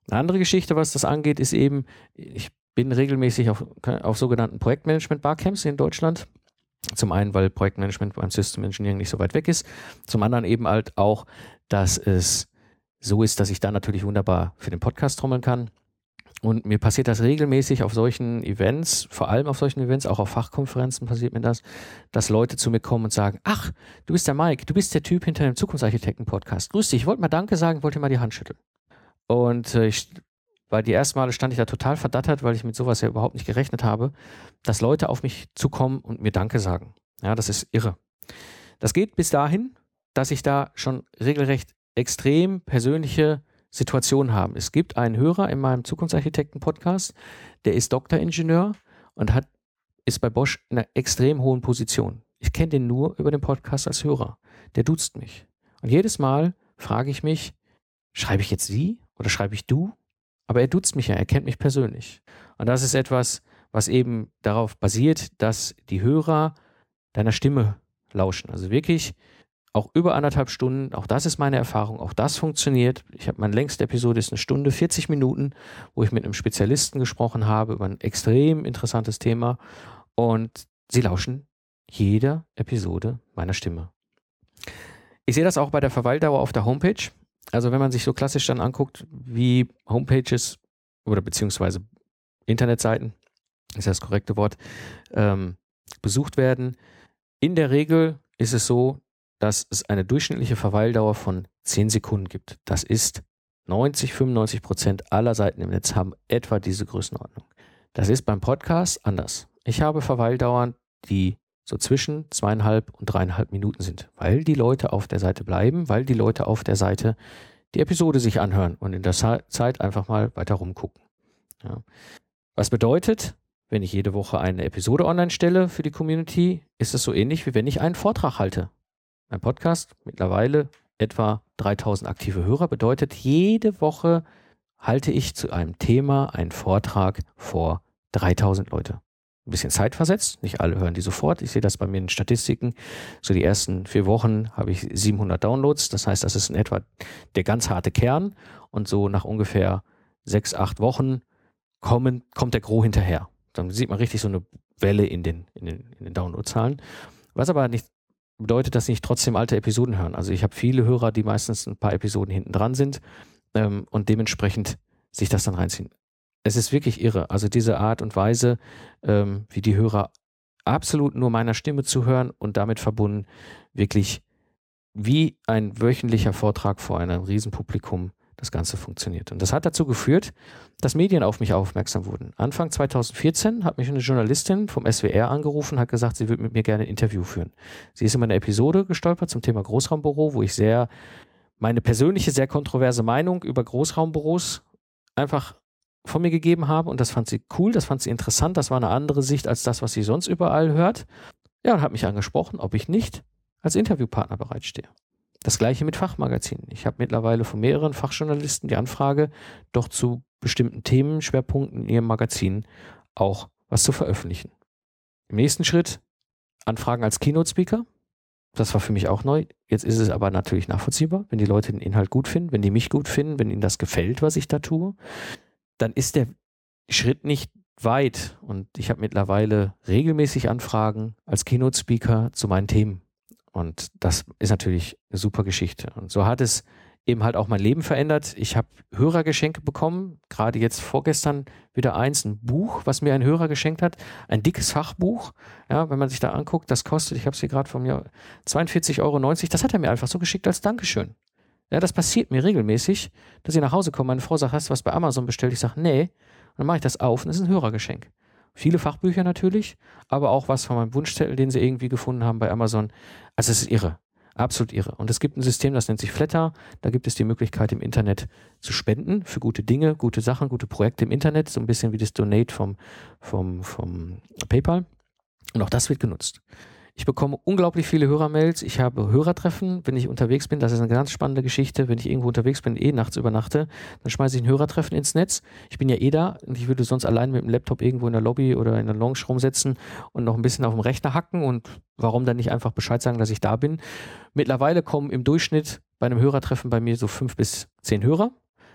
[SPEAKER 1] Eine andere Geschichte, was das angeht, ist eben, ich bin regelmäßig auf, auf sogenannten Projektmanagement-Barcamps in Deutschland zum einen, weil Projektmanagement beim System Engineering nicht so weit weg ist. Zum anderen eben halt auch, dass es so ist, dass ich da natürlich wunderbar für den Podcast trommeln kann. Und mir passiert das regelmäßig auf solchen Events, vor allem auf solchen Events, auch auf Fachkonferenzen passiert mir das, dass Leute zu mir kommen und sagen, ach, du bist der Mike, du bist der Typ hinter dem Zukunftsarchitekten-Podcast. Grüß dich, ich wollte mal Danke sagen, wollte mal die Hand schütteln. Und äh, ich, weil die ersten Male stand ich da total verdattert, weil ich mit sowas ja überhaupt nicht gerechnet habe, dass Leute auf mich zukommen und mir Danke sagen. Ja, das ist irre. Das geht bis dahin, dass ich da schon regelrecht extrem persönliche Situationen haben. Es gibt einen Hörer in meinem Zukunftsarchitekten-Podcast, der ist Doktoringenieur und hat, ist bei Bosch in einer extrem hohen Position. Ich kenne den nur über den Podcast als Hörer. Der duzt mich. Und jedes Mal frage ich mich, schreibe ich jetzt Sie oder schreibe ich du? Aber er duzt mich ja, er kennt mich persönlich. Und das ist etwas, was eben darauf basiert, dass die Hörer deiner Stimme lauschen. Also wirklich auch über anderthalb Stunden, auch das ist meine Erfahrung, auch das funktioniert. Ich habe meine längste Episode ist eine Stunde, 40 Minuten, wo ich mit einem Spezialisten gesprochen habe über ein extrem interessantes Thema und sie lauschen jeder Episode meiner Stimme. Ich sehe das auch bei der Verweildauer auf der Homepage. Also wenn man sich so klassisch dann anguckt, wie Homepages oder beziehungsweise Internetseiten, ist das korrekte Wort, ähm, besucht werden. In der Regel ist es so, dass es eine durchschnittliche Verweildauer von 10 Sekunden gibt. Das ist 90, 95 Prozent aller Seiten im Netz haben etwa diese Größenordnung. Das ist beim Podcast anders. Ich habe Verweildauern, die so zwischen zweieinhalb und dreieinhalb Minuten sind, weil die Leute auf der Seite bleiben, weil die Leute auf der Seite die Episode sich anhören und in der Zeit einfach mal weiter rumgucken. Ja. Was bedeutet, wenn ich jede Woche eine Episode online stelle für die Community, ist es so ähnlich, wie wenn ich einen Vortrag halte. Mein Podcast, mittlerweile etwa 3000 aktive Hörer, bedeutet, jede Woche halte ich zu einem Thema einen Vortrag vor 3000 Leute. Ein bisschen Zeit versetzt, nicht alle hören die sofort. Ich sehe das bei mir in den Statistiken. So die ersten vier Wochen habe ich 700 Downloads. Das heißt, das ist in etwa der ganz harte Kern. Und so nach ungefähr sechs, acht Wochen kommen, kommt der Gro hinterher. Dann sieht man richtig so eine Welle in den, in den, in den Downloadzahlen. Was aber nicht bedeutet, dass sie nicht trotzdem alte Episoden hören. Also ich habe viele Hörer, die meistens ein paar Episoden hinten dran sind ähm, und dementsprechend sich das dann reinziehen. Es ist wirklich irre. Also diese Art und Weise, ähm, wie die Hörer absolut nur meiner Stimme zuhören und damit verbunden wirklich wie ein wöchentlicher Vortrag vor einem Riesenpublikum das Ganze funktioniert. Und das hat dazu geführt, dass Medien auf mich aufmerksam wurden. Anfang 2014 hat mich eine Journalistin vom SWR angerufen, hat gesagt, sie würde mit mir gerne ein Interview führen. Sie ist in meiner Episode gestolpert zum Thema Großraumbüro, wo ich sehr meine persönliche, sehr kontroverse Meinung über Großraumbüros einfach von mir gegeben habe und das fand sie cool, das fand sie interessant, das war eine andere Sicht als das, was sie sonst überall hört. Ja, und hat mich angesprochen, ob ich nicht als Interviewpartner bereitstehe. Das gleiche mit Fachmagazinen. Ich habe mittlerweile von mehreren Fachjournalisten die Anfrage, doch zu bestimmten Themenschwerpunkten in ihrem Magazin auch was zu veröffentlichen. Im nächsten Schritt Anfragen als Keynote-Speaker. Das war für mich auch neu. Jetzt ist es aber natürlich nachvollziehbar, wenn die Leute den Inhalt gut finden, wenn die mich gut finden, wenn ihnen das gefällt, was ich da tue, dann ist der Schritt nicht weit. Und ich habe mittlerweile regelmäßig Anfragen als Keynote-Speaker zu meinen Themen. Und das ist natürlich eine super Geschichte. Und so hat es eben halt auch mein Leben verändert. Ich habe Hörergeschenke bekommen, gerade jetzt vorgestern wieder eins, ein Buch, was mir ein Hörer geschenkt hat, ein dickes Fachbuch. Ja, wenn man sich da anguckt, das kostet, ich habe es hier gerade vom Jahr 42,90 Euro. Das hat er mir einfach so geschickt als Dankeschön. Ja, das passiert mir regelmäßig, dass ich nach Hause komme, meine Frau sagt, hast du was bei Amazon bestellt? Ich sage, nee. Und dann mache ich das auf und es ist ein Hörergeschenk. Viele Fachbücher natürlich, aber auch was von meinem Wunschzettel, den sie irgendwie gefunden haben bei Amazon. Also es ist irre. Absolut irre. Und es gibt ein System, das nennt sich Flatter. Da gibt es die Möglichkeit, im Internet zu spenden für gute Dinge, gute Sachen, gute Projekte im Internet. So ein bisschen wie das Donate vom, vom, vom PayPal. Und auch das wird genutzt. Ich bekomme unglaublich viele Hörermails. Ich habe Hörertreffen, wenn ich unterwegs bin. Das ist eine ganz spannende Geschichte. Wenn ich irgendwo unterwegs bin, eh nachts übernachte, dann schmeiße ich ein Hörertreffen ins Netz. Ich bin ja eh da und ich würde sonst allein mit dem Laptop irgendwo in der Lobby oder in der Lounge rumsetzen und noch ein bisschen auf dem Rechner hacken und warum dann nicht einfach Bescheid sagen, dass ich da bin. Mittlerweile kommen im Durchschnitt bei einem Hörertreffen bei mir so fünf bis zehn Hörer.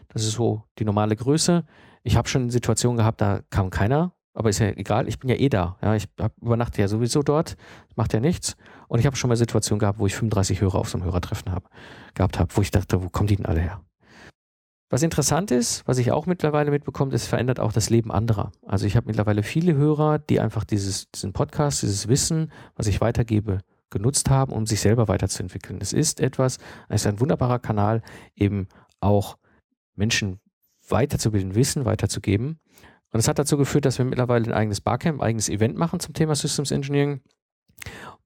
[SPEAKER 1] Das ist so die normale Größe. Ich habe schon Situationen gehabt, da kam keiner aber ist ja egal, ich bin ja eh da. Ja, ich übernachte ja sowieso dort, macht ja nichts. Und ich habe schon mal Situationen gehabt, wo ich 35 Hörer auf so einem Hörertreffen habe, gehabt habe, wo ich dachte, wo kommen die denn alle her? Was interessant ist, was ich auch mittlerweile mitbekomme, es verändert auch das Leben anderer. Also ich habe mittlerweile viele Hörer, die einfach dieses, diesen Podcast, dieses Wissen, was ich weitergebe, genutzt haben, um sich selber weiterzuentwickeln. Es ist etwas, es ist ein wunderbarer Kanal, eben auch Menschen weiterzubilden, Wissen weiterzugeben. Und das hat dazu geführt, dass wir mittlerweile ein eigenes Barcamp, ein eigenes Event machen zum Thema Systems Engineering,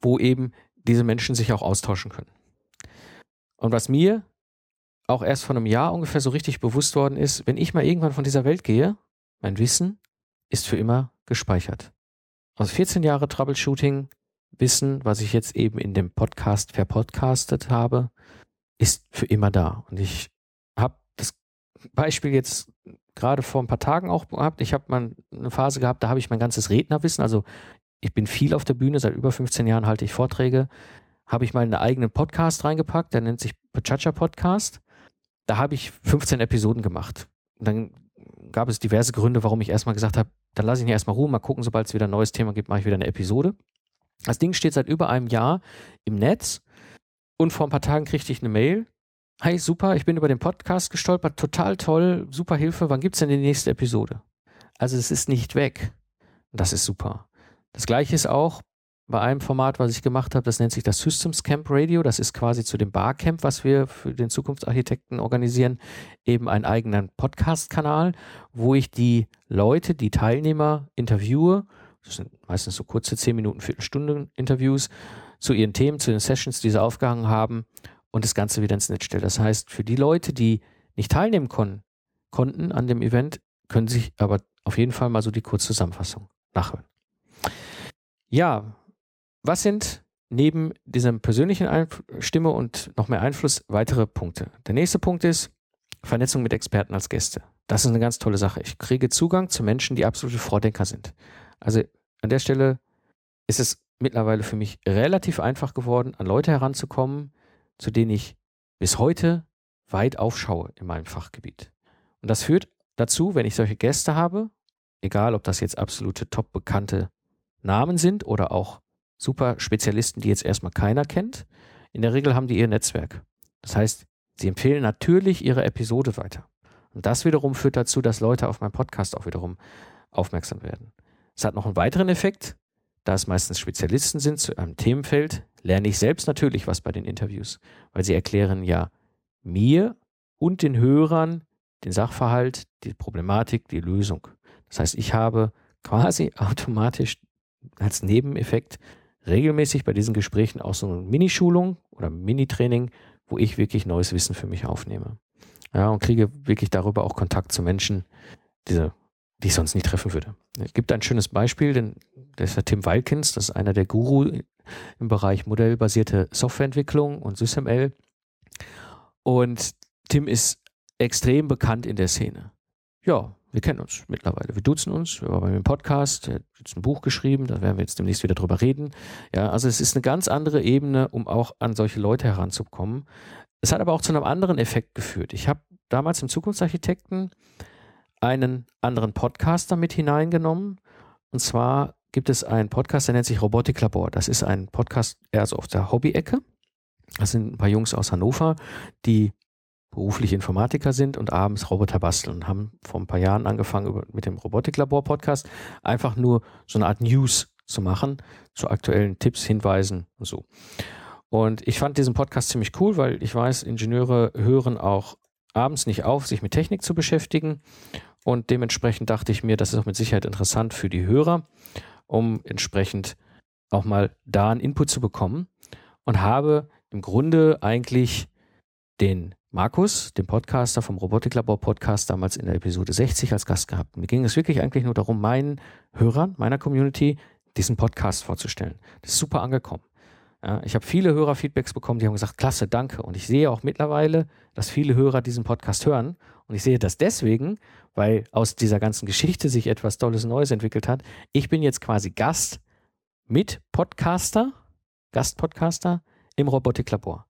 [SPEAKER 1] wo eben diese Menschen sich auch austauschen können. Und was mir auch erst vor einem Jahr ungefähr so richtig bewusst worden ist, wenn ich mal irgendwann von dieser Welt gehe, mein Wissen ist für immer gespeichert. Aus 14 Jahre Troubleshooting, Wissen, was ich jetzt eben in dem Podcast verpodcastet habe, ist für immer da. Und ich habe das Beispiel jetzt gerade vor ein paar Tagen auch gehabt. Ich habe mal eine Phase gehabt, da habe ich mein ganzes Rednerwissen, also ich bin viel auf der Bühne, seit über 15 Jahren halte ich Vorträge, habe ich mal einen eigenen Podcast reingepackt, der nennt sich Pachacha Podcast. Da habe ich 15 Episoden gemacht. Und dann gab es diverse Gründe, warum ich erstmal gesagt habe, dann lasse ich ihn erstmal ruhen, mal gucken, sobald es wieder ein neues Thema gibt, mache ich wieder eine Episode. Das Ding steht seit über einem Jahr im Netz und vor ein paar Tagen kriegte ich eine Mail. Hi, super, ich bin über den Podcast gestolpert, total toll, super Hilfe, wann gibt es denn die nächste Episode? Also es ist nicht weg. Das ist super. Das gleiche ist auch bei einem Format, was ich gemacht habe, das nennt sich das Systems Camp Radio. Das ist quasi zu dem Barcamp, was wir für den Zukunftsarchitekten organisieren, eben einen eigenen Podcast-Kanal, wo ich die Leute, die Teilnehmer interviewe. Das sind meistens so kurze 10 Minuten, Viertelstunde Interviews zu ihren Themen, zu den Sessions, die sie aufgehangen haben und das Ganze wieder ins Netz stelle. Das heißt, für die Leute, die nicht teilnehmen kon konnten an dem Event, können sich aber auf jeden Fall mal so die Kurzzusammenfassung nachhören. Ja, was sind neben dieser persönlichen Einf Stimme und noch mehr Einfluss weitere Punkte? Der nächste Punkt ist Vernetzung mit Experten als Gäste. Das ist eine ganz tolle Sache. Ich kriege Zugang zu Menschen, die absolute Vordenker sind. Also an der Stelle ist es mittlerweile für mich relativ einfach geworden, an Leute heranzukommen, zu denen ich bis heute weit aufschaue in meinem Fachgebiet. Und das führt dazu, wenn ich solche Gäste habe, egal ob das jetzt absolute top bekannte Namen sind oder auch super Spezialisten, die jetzt erstmal keiner kennt. In der Regel haben die ihr Netzwerk. Das heißt, sie empfehlen natürlich ihre Episode weiter. Und das wiederum führt dazu, dass Leute auf meinen Podcast auch wiederum aufmerksam werden. Es hat noch einen weiteren Effekt. Da es meistens Spezialisten sind zu einem Themenfeld, lerne ich selbst natürlich was bei den Interviews, weil sie erklären ja mir und den Hörern den Sachverhalt, die Problematik, die Lösung. Das heißt, ich habe quasi automatisch als Nebeneffekt regelmäßig bei diesen Gesprächen auch so eine Minischulung oder Mini-Training, wo ich wirklich neues Wissen für mich aufnehme. Ja, und kriege wirklich darüber auch Kontakt zu Menschen, diese, die ich sonst nicht treffen würde. Es gibt ein schönes Beispiel, denn das ist der Tim Walkins, das ist einer der Guru im Bereich modellbasierte Softwareentwicklung und SysML. Und Tim ist extrem bekannt in der Szene. Ja, wir kennen uns mittlerweile. Wir duzen uns. Wir waren beim Podcast. Er hat jetzt ein Buch geschrieben. Da werden wir jetzt demnächst wieder drüber reden. Ja, also es ist eine ganz andere Ebene, um auch an solche Leute heranzukommen. Es hat aber auch zu einem anderen Effekt geführt. Ich habe damals im Zukunftsarchitekten einen anderen Podcaster mit hineingenommen. Und zwar gibt es einen Podcast, der nennt sich Robotiklabor. Das ist ein Podcast eher so auf der Hobby-Ecke. Das sind ein paar Jungs aus Hannover, die berufliche Informatiker sind und abends Roboter basteln. Haben vor ein paar Jahren angefangen mit dem Robotiklabor-Podcast einfach nur so eine Art News zu machen, zu aktuellen Tipps, Hinweisen und so. Und ich fand diesen Podcast ziemlich cool, weil ich weiß, Ingenieure hören auch abends nicht auf, sich mit Technik zu beschäftigen. Und dementsprechend dachte ich mir, das ist auch mit Sicherheit interessant für die Hörer, um entsprechend auch mal da einen Input zu bekommen. Und habe im Grunde eigentlich den Markus, dem Podcaster vom Robotiklabor Podcast, damals in der Episode 60 als Gast gehabt. Mir ging es wirklich eigentlich nur darum, meinen Hörern, meiner Community, diesen Podcast vorzustellen. Das ist super angekommen. Ja, ich habe viele Hörerfeedbacks bekommen, die haben gesagt, klasse, danke. Und ich sehe auch mittlerweile, dass viele Hörer diesen Podcast hören. Und ich sehe das deswegen, weil aus dieser ganzen Geschichte sich etwas Tolles Neues entwickelt hat. Ich bin jetzt quasi Gast mit Podcaster, Gastpodcaster im Robotiklabor.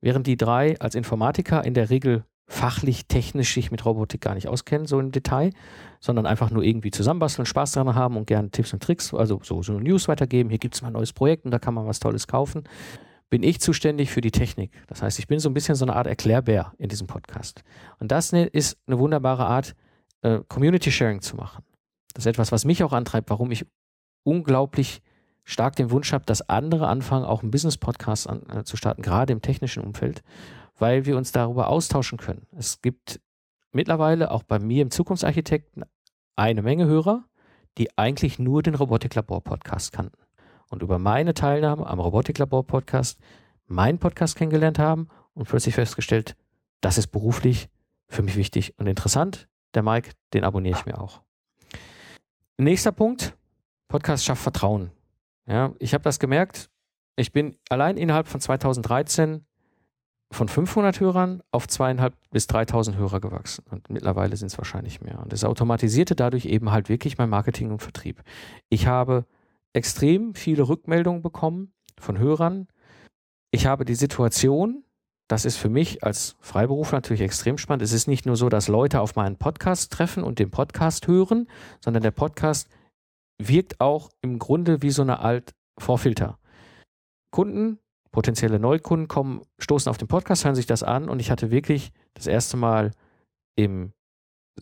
[SPEAKER 1] Während die drei als Informatiker in der Regel fachlich, technisch sich mit Robotik gar nicht auskennen, so im Detail, sondern einfach nur irgendwie zusammenbasteln, Spaß daran haben und gerne Tipps und Tricks, also so, so News weitergeben. Hier gibt es mal ein neues Projekt und da kann man was Tolles kaufen. bin ich zuständig für die Technik. Das heißt, ich bin so ein bisschen so eine Art Erklärbär in diesem Podcast. Und das ne, ist eine wunderbare Art, äh, Community Sharing zu machen. Das ist etwas, was mich auch antreibt, warum ich unglaublich stark den Wunsch habe, dass andere anfangen, auch einen Business-Podcast äh, zu starten, gerade im technischen Umfeld, weil wir uns darüber austauschen können. Es gibt mittlerweile auch bei mir im Zukunftsarchitekten eine Menge Hörer, die eigentlich nur den Robotiklabor-Podcast kannten und über meine Teilnahme am Robotiklabor-Podcast meinen Podcast kennengelernt haben und plötzlich festgestellt, das ist beruflich für mich wichtig und interessant. Der Mike, den abonniere ich mir auch. Nächster Punkt, Podcast schafft Vertrauen. Ja, ich habe das gemerkt. Ich bin allein innerhalb von 2013 von 500 Hörern auf zweieinhalb bis 3000 Hörer gewachsen. Und mittlerweile sind es wahrscheinlich mehr. Und das automatisierte dadurch eben halt wirklich mein Marketing und Vertrieb. Ich habe extrem viele Rückmeldungen bekommen von Hörern. Ich habe die Situation, das ist für mich als Freiberufler natürlich extrem spannend. Es ist nicht nur so, dass Leute auf meinen Podcast treffen und den Podcast hören, sondern der Podcast wirkt auch im Grunde wie so eine Art Vorfilter. Kunden, potenzielle Neukunden kommen, stoßen auf den Podcast, hören sich das an. Und ich hatte wirklich das erste Mal im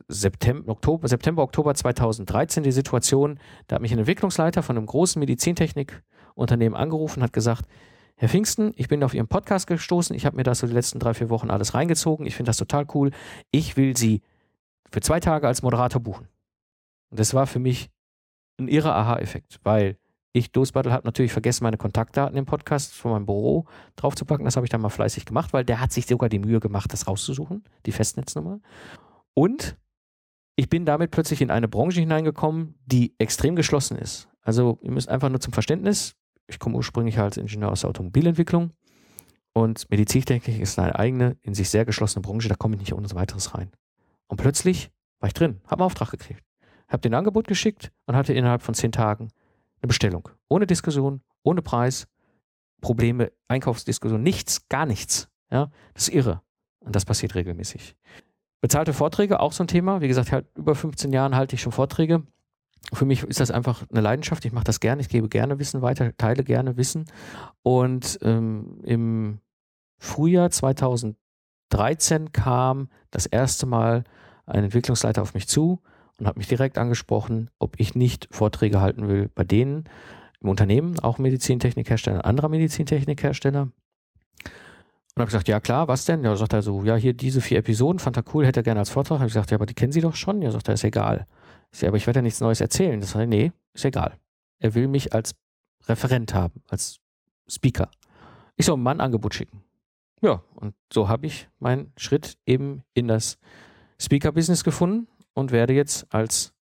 [SPEAKER 1] September, Oktober, September, Oktober 2013 die Situation, da hat mich ein Entwicklungsleiter von einem großen Medizintechnikunternehmen angerufen hat gesagt, Herr Pfingsten, ich bin auf Ihren Podcast gestoßen, ich habe mir das so die letzten drei, vier Wochen alles reingezogen, ich finde das total cool, ich will Sie für zwei Tage als Moderator buchen. Und das war für mich ein irrer Aha-Effekt, weil ich, Dosbattle, habe natürlich vergessen, meine Kontaktdaten im Podcast von meinem Büro draufzupacken. Das habe ich dann mal fleißig gemacht, weil der hat sich sogar die Mühe gemacht, das rauszusuchen, die Festnetznummer. Und ich bin damit plötzlich in eine Branche hineingekommen, die extrem geschlossen ist. Also ihr müsst einfach nur zum Verständnis, ich komme ursprünglich als Ingenieur aus der Automobilentwicklung und Medizintechnik ist eine eigene, in sich sehr geschlossene Branche, da komme ich nicht ohne weiteres rein. Und plötzlich war ich drin, habe einen Auftrag gekriegt, habe den Angebot geschickt und hatte innerhalb von zehn Tagen eine Bestellung. Ohne Diskussion, ohne Preis, Probleme, Einkaufsdiskussion, nichts, gar nichts. Ja, das ist irre. Und das passiert regelmäßig. Bezahlte Vorträge, auch so ein Thema. Wie gesagt, halt über 15 Jahren halte ich schon Vorträge. Für mich ist das einfach eine Leidenschaft. Ich mache das gerne. Ich gebe gerne Wissen weiter, teile gerne Wissen. Und ähm, im Frühjahr 2013 kam das erste Mal ein Entwicklungsleiter auf mich zu und hat mich direkt angesprochen, ob ich nicht Vorträge halten will bei denen im Unternehmen, auch Medizintechnikhersteller, anderer Medizintechnikhersteller. Und habe gesagt, ja klar, was denn? Ja, sagt er so, ja, hier diese vier Episoden, fand er cool, hätte er gerne als Vortrag. Habe ich gesagt, ja, aber die kennen Sie doch schon. Ja, sagt er, ist egal. Ich sage, aber ich werde ja nichts Neues erzählen. Das heißt, nee, ist egal. Er will mich als Referent haben, als Speaker. Ich soll ein Angebot schicken. Ja, und so habe ich meinen Schritt eben in das Speaker-Business gefunden und werde jetzt als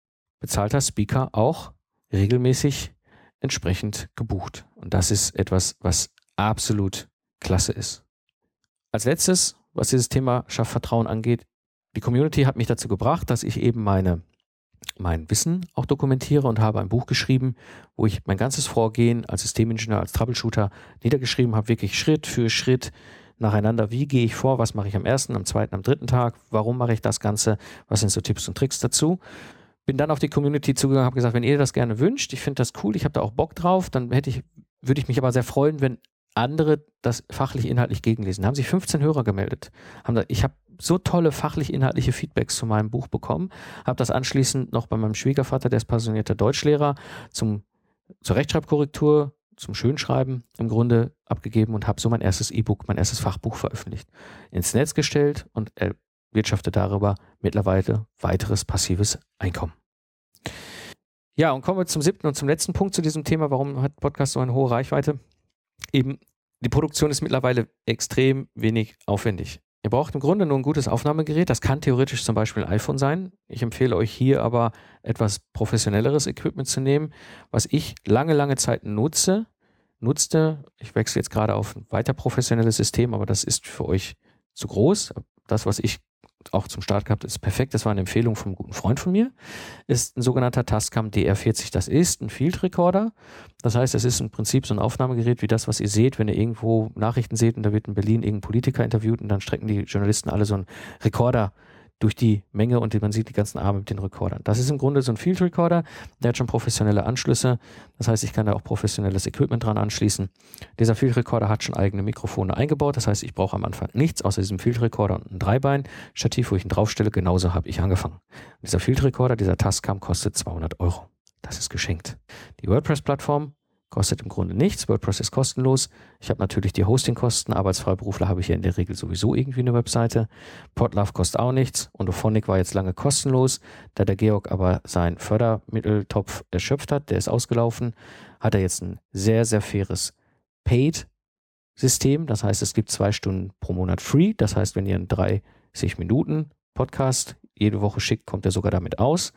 [SPEAKER 1] bezahlter Speaker auch regelmäßig entsprechend gebucht. Und das ist etwas, was absolut klasse ist. Als letztes, was dieses Thema Schaffvertrauen angeht, die Community hat mich dazu gebracht, dass ich eben meine, mein Wissen auch dokumentiere und habe ein Buch geschrieben, wo ich mein ganzes Vorgehen als Systemingenieur, als Troubleshooter niedergeschrieben habe, wirklich Schritt für Schritt nacheinander, wie gehe ich vor, was mache ich am ersten, am zweiten, am dritten Tag, warum mache ich das Ganze, was sind so Tipps und Tricks dazu. Bin dann auf die Community zugegangen, habe gesagt, wenn ihr das gerne wünscht, ich finde das cool, ich habe da auch Bock drauf, dann hätte ich, würde ich mich aber sehr freuen, wenn andere das fachlich inhaltlich gegenlesen. Da haben sich 15 Hörer gemeldet. Haben da, ich habe so tolle fachlich inhaltliche Feedbacks zu meinem Buch bekommen, habe das anschließend noch bei meinem Schwiegervater, der ist passionierter Deutschlehrer, zum, zur Rechtschreibkorrektur, zum Schönschreiben im Grunde abgegeben und habe so mein erstes E-Book, mein erstes Fachbuch veröffentlicht, ins Netz gestellt und erwirtschafte darüber mittlerweile weiteres passives Einkommen. Ja, und kommen wir zum siebten und zum letzten Punkt zu diesem Thema. Warum hat Podcast so eine hohe Reichweite? eben, die Produktion ist mittlerweile extrem wenig aufwendig. Ihr braucht im Grunde nur ein gutes Aufnahmegerät. Das kann theoretisch zum Beispiel ein iPhone sein. Ich empfehle euch hier aber etwas professionelleres Equipment zu nehmen, was ich lange, lange Zeit nutze, nutzte. Ich wechsle jetzt gerade auf ein weiter professionelles System, aber das ist für euch zu groß. Das, was ich auch zum Start gehabt, ist perfekt. Das war eine Empfehlung vom guten Freund von mir. Ist ein sogenannter Tascam DR40. Das ist ein Field Recorder. Das heißt, es ist im Prinzip so ein Aufnahmegerät wie das, was ihr seht, wenn ihr irgendwo Nachrichten seht und da wird in Berlin irgendein Politiker interviewt und dann strecken die Journalisten alle so einen Rekorder durch die Menge und man sieht die ganzen Arme mit den Recordern. Das ist im Grunde so ein Field Recorder, der hat schon professionelle Anschlüsse. Das heißt, ich kann da auch professionelles Equipment dran anschließen. Dieser Field Recorder hat schon eigene Mikrofone eingebaut. Das heißt, ich brauche am Anfang nichts außer diesem Field Recorder und ein Dreibein-Stativ, wo ich ihn draufstelle. Genauso habe ich angefangen. dieser Field Recorder, dieser Tascam kostet 200 Euro. Das ist geschenkt. Die WordPress-Plattform Kostet im Grunde nichts. WordPress ist kostenlos. Ich habe natürlich die Hostingkosten, aber als Freiberufler habe ich ja in der Regel sowieso irgendwie eine Webseite. Podlove kostet auch nichts. Und Ophonic war jetzt lange kostenlos. Da der Georg aber seinen Fördermitteltopf erschöpft hat, der ist ausgelaufen, hat er jetzt ein sehr, sehr faires Paid-System. Das heißt, es gibt zwei Stunden pro Monat free. Das heißt, wenn ihr einen 30 Minuten Podcast jede Woche schickt, kommt er sogar damit aus.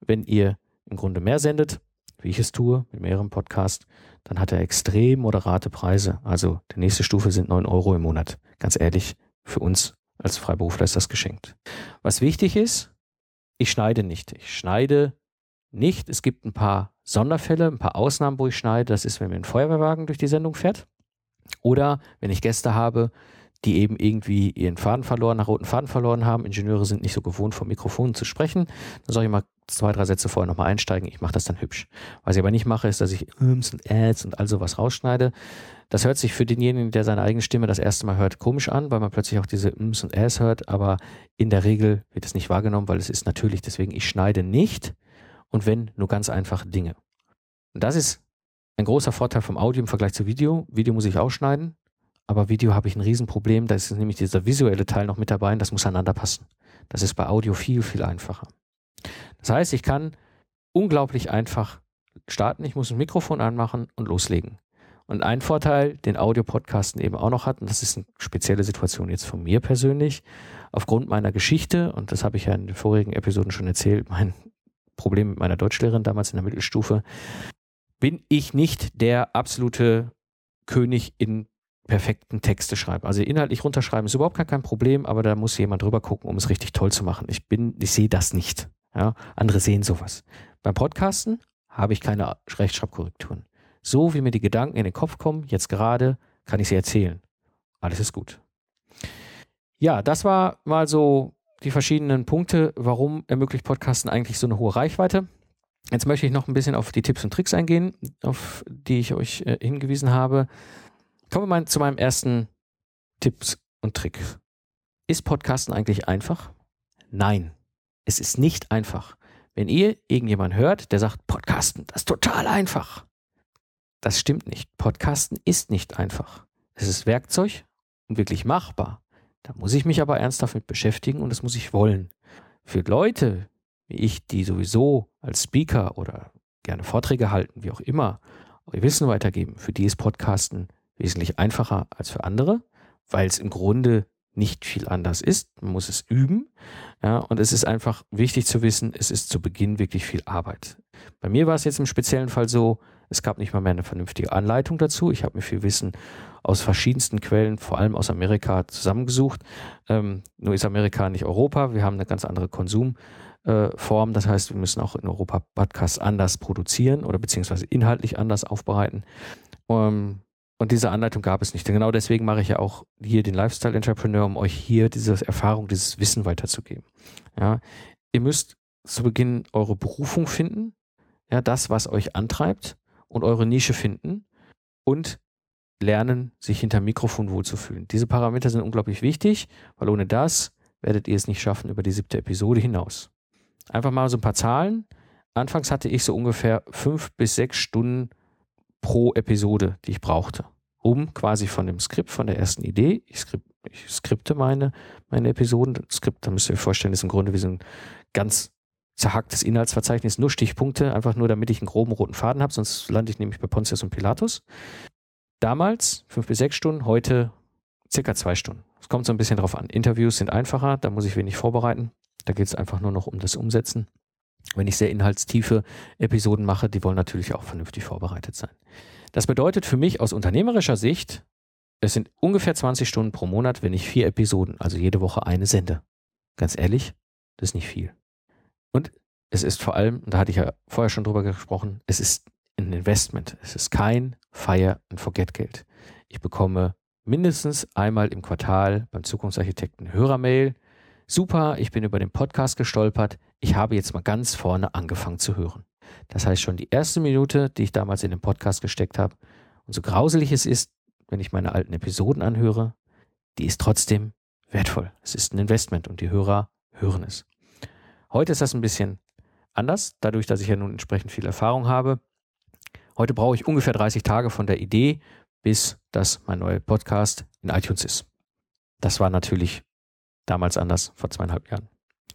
[SPEAKER 1] Wenn ihr im Grunde mehr sendet, wie ich es tue, mit mehreren Podcasts, dann hat er extrem moderate Preise. Also die nächste Stufe sind 9 Euro im Monat. Ganz ehrlich, für uns als Freiberufler ist das geschenkt. Was wichtig ist, ich schneide nicht. Ich schneide nicht. Es gibt ein paar Sonderfälle, ein paar Ausnahmen, wo ich schneide. Das ist, wenn mir ein Feuerwehrwagen durch die Sendung fährt. Oder wenn ich Gäste habe, die eben irgendwie ihren Faden verloren, nach roten Faden verloren haben. Ingenieure sind nicht so gewohnt, vom Mikrofon zu sprechen. Dann soll ich mal zwei, drei Sätze vorher nochmal einsteigen. Ich mache das dann hübsch. Was ich aber nicht mache, ist, dass ich Ums und Äds und all sowas rausschneide. Das hört sich für denjenigen, der seine eigene Stimme das erste Mal hört, komisch an, weil man plötzlich auch diese Ums und Äs hört. Aber in der Regel wird es nicht wahrgenommen, weil es ist natürlich. Deswegen, ich schneide nicht und wenn, nur ganz einfache Dinge. Und das ist ein großer Vorteil vom Audio im Vergleich zu Video. Video muss ich ausschneiden. Aber Video habe ich ein Riesenproblem. Da ist nämlich dieser visuelle Teil noch mit dabei und das muss einander passen. Das ist bei Audio viel, viel einfacher. Das heißt, ich kann unglaublich einfach starten. Ich muss ein Mikrofon anmachen und loslegen. Und ein Vorteil, den Audio-Podcasten eben auch noch hat, und das ist eine spezielle Situation jetzt von mir persönlich, aufgrund meiner Geschichte, und das habe ich ja in den vorigen Episoden schon erzählt, mein Problem mit meiner Deutschlehrerin damals in der Mittelstufe, bin ich nicht der absolute König in perfekten Texte schreiben. Also inhaltlich runterschreiben ist überhaupt kein Problem, aber da muss jemand drüber gucken, um es richtig toll zu machen. Ich bin, ich sehe das nicht. Ja, andere sehen sowas. Beim Podcasten habe ich keine Rechtschreibkorrekturen. So wie mir die Gedanken in den Kopf kommen, jetzt gerade, kann ich sie erzählen. Alles ist gut. Ja, das war mal so die verschiedenen Punkte, warum ermöglicht Podcasten eigentlich so eine hohe Reichweite. Jetzt möchte ich noch ein bisschen auf die Tipps und Tricks eingehen, auf die ich euch äh, hingewiesen habe. Kommen wir mal zu meinem ersten Tipps und Trick. Ist Podcasten eigentlich einfach? Nein, es ist nicht einfach. Wenn ihr irgendjemand hört, der sagt, Podcasten, das ist total einfach. Das stimmt nicht. Podcasten ist nicht einfach. Es ist Werkzeug und wirklich machbar. Da muss ich mich aber ernsthaft mit beschäftigen und das muss ich wollen. Für Leute wie ich, die sowieso als Speaker oder gerne Vorträge halten, wie auch immer, ihr Wissen weitergeben, für die ist Podcasten wesentlich einfacher als für andere, weil es im Grunde nicht viel anders ist. Man muss es üben. Ja, und es ist einfach wichtig zu wissen, es ist zu Beginn wirklich viel Arbeit. Bei mir war es jetzt im speziellen Fall so, es gab nicht mal mehr eine vernünftige Anleitung dazu. Ich habe mir viel Wissen aus verschiedensten Quellen, vor allem aus Amerika, zusammengesucht. Ähm, nur ist Amerika nicht Europa. Wir haben eine ganz andere Konsumform. Äh, das heißt, wir müssen auch in Europa Podcasts anders produzieren oder beziehungsweise inhaltlich anders aufbereiten. Ähm, und diese Anleitung gab es nicht. Genau deswegen mache ich ja auch hier den Lifestyle Entrepreneur, um euch hier diese Erfahrung, dieses Wissen weiterzugeben. Ja, ihr müsst zu Beginn eure Berufung finden, ja, das, was euch antreibt und eure Nische finden und lernen, sich hinter Mikrofon wohlzufühlen. Diese Parameter sind unglaublich wichtig, weil ohne das werdet ihr es nicht schaffen über die siebte Episode hinaus. Einfach mal so ein paar Zahlen. Anfangs hatte ich so ungefähr fünf bis sechs Stunden pro Episode, die ich brauchte, um quasi von dem Skript, von der ersten Idee, ich, skrip, ich skripte meine, meine Episoden, das Skript, da müsst ihr euch vorstellen, ist im Grunde wie so ein ganz zerhacktes Inhaltsverzeichnis, nur Stichpunkte, einfach nur damit ich einen groben roten Faden habe, sonst lande ich nämlich bei Pontius und Pilatus. Damals fünf bis sechs Stunden, heute circa zwei Stunden. Es kommt so ein bisschen drauf an. Interviews sind einfacher, da muss ich wenig vorbereiten. Da geht es einfach nur noch um das Umsetzen. Wenn ich sehr inhaltstiefe Episoden mache, die wollen natürlich auch vernünftig vorbereitet sein. Das bedeutet für mich aus unternehmerischer Sicht, es sind ungefähr 20 Stunden pro Monat, wenn ich vier Episoden, also jede Woche eine sende. Ganz ehrlich, das ist nicht viel. Und es ist vor allem, da hatte ich ja vorher schon drüber gesprochen, es ist ein Investment. Es ist kein Fire and Forget Geld. Ich bekomme mindestens einmal im Quartal beim Zukunftsarchitekten Hörermail, super, ich bin über den Podcast gestolpert, ich habe jetzt mal ganz vorne angefangen zu hören. Das heißt schon die erste Minute, die ich damals in den Podcast gesteckt habe, und so grauselig es ist, wenn ich meine alten Episoden anhöre, die ist trotzdem wertvoll. Es ist ein Investment und die Hörer hören es. Heute ist das ein bisschen anders, dadurch, dass ich ja nun entsprechend viel Erfahrung habe. Heute brauche ich ungefähr 30 Tage von der Idee, bis dass mein neuer Podcast in iTunes ist. Das war natürlich damals anders, vor zweieinhalb Jahren.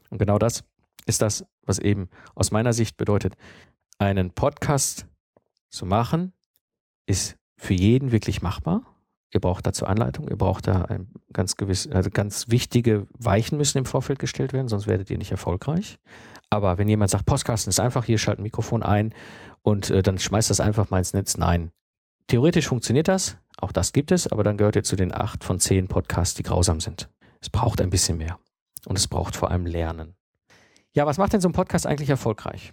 [SPEAKER 1] Und genau das ist das, was eben aus meiner Sicht bedeutet, einen Podcast zu machen, ist für jeden wirklich machbar. Ihr braucht dazu Anleitung, ihr braucht da ein ganz gewiss, also ganz wichtige Weichen müssen im Vorfeld gestellt werden, sonst werdet ihr nicht erfolgreich. Aber wenn jemand sagt, Podcasten ist einfach, hier schalt ein Mikrofon ein und äh, dann schmeißt das einfach mal ins Netz, nein. Theoretisch funktioniert das, auch das gibt es, aber dann gehört ihr zu den acht von zehn Podcasts, die grausam sind. Es braucht ein bisschen mehr. Und es braucht vor allem Lernen. Ja, was macht denn so ein Podcast eigentlich erfolgreich?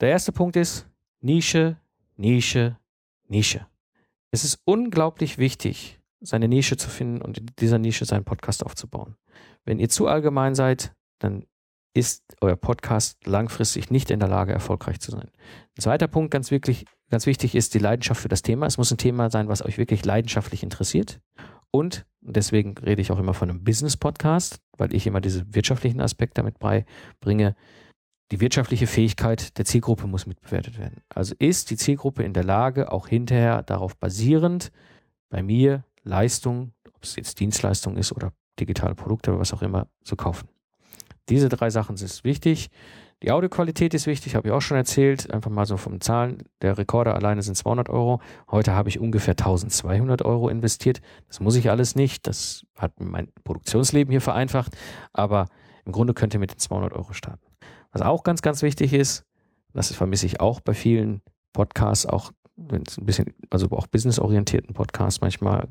[SPEAKER 1] Der erste Punkt ist Nische, Nische, Nische. Es ist unglaublich wichtig, seine Nische zu finden und in dieser Nische seinen Podcast aufzubauen. Wenn ihr zu allgemein seid, dann ist euer Podcast langfristig nicht in der Lage, erfolgreich zu sein. Ein zweiter Punkt, ganz wirklich, ganz wichtig, ist die Leidenschaft für das Thema. Es muss ein Thema sein, was euch wirklich leidenschaftlich interessiert. Und deswegen rede ich auch immer von einem Business-Podcast, weil ich immer diese wirtschaftlichen Aspekte damit beibringe. Die wirtschaftliche Fähigkeit der Zielgruppe muss mitbewertet werden. Also ist die Zielgruppe in der Lage, auch hinterher darauf basierend bei mir Leistung, ob es jetzt Dienstleistung ist oder digitale Produkte oder was auch immer, zu kaufen. Diese drei Sachen sind wichtig. Die Audioqualität ist wichtig, habe ich auch schon erzählt. Einfach mal so vom Zahlen. Der Rekorder alleine sind 200 Euro. Heute habe ich ungefähr 1200 Euro investiert. Das muss ich alles nicht. Das hat mein Produktionsleben hier vereinfacht. Aber im Grunde könnt ihr mit den 200 Euro starten. Was auch ganz, ganz wichtig ist, das vermisse ich auch bei vielen Podcasts, auch wenn es ein bisschen, also auch businessorientierten Podcasts manchmal,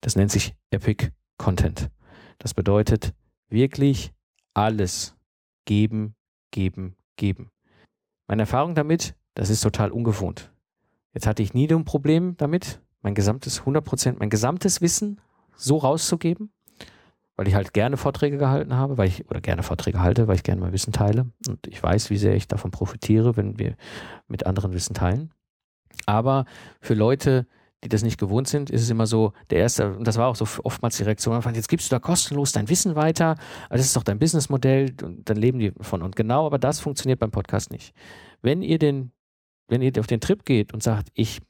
[SPEAKER 1] das nennt sich Epic Content. Das bedeutet wirklich alles geben, geben, geben. Meine Erfahrung damit, das ist total ungewohnt. Jetzt hatte ich nie ein Problem damit, mein gesamtes 100%, mein gesamtes Wissen so rauszugeben, weil ich halt gerne Vorträge gehalten habe, weil ich, oder gerne Vorträge halte, weil ich gerne mein Wissen teile. Und ich weiß, wie sehr ich davon profitiere, wenn wir mit anderen Wissen teilen. Aber für Leute, die das nicht gewohnt sind, ist es immer so, der erste, und das war auch so oftmals die Reaktion, jetzt gibst du da kostenlos dein Wissen weiter, das ist doch dein Businessmodell und dann leben die von. Und genau, aber das funktioniert beim Podcast nicht. Wenn ihr den, wenn ihr auf den Trip geht und sagt, ich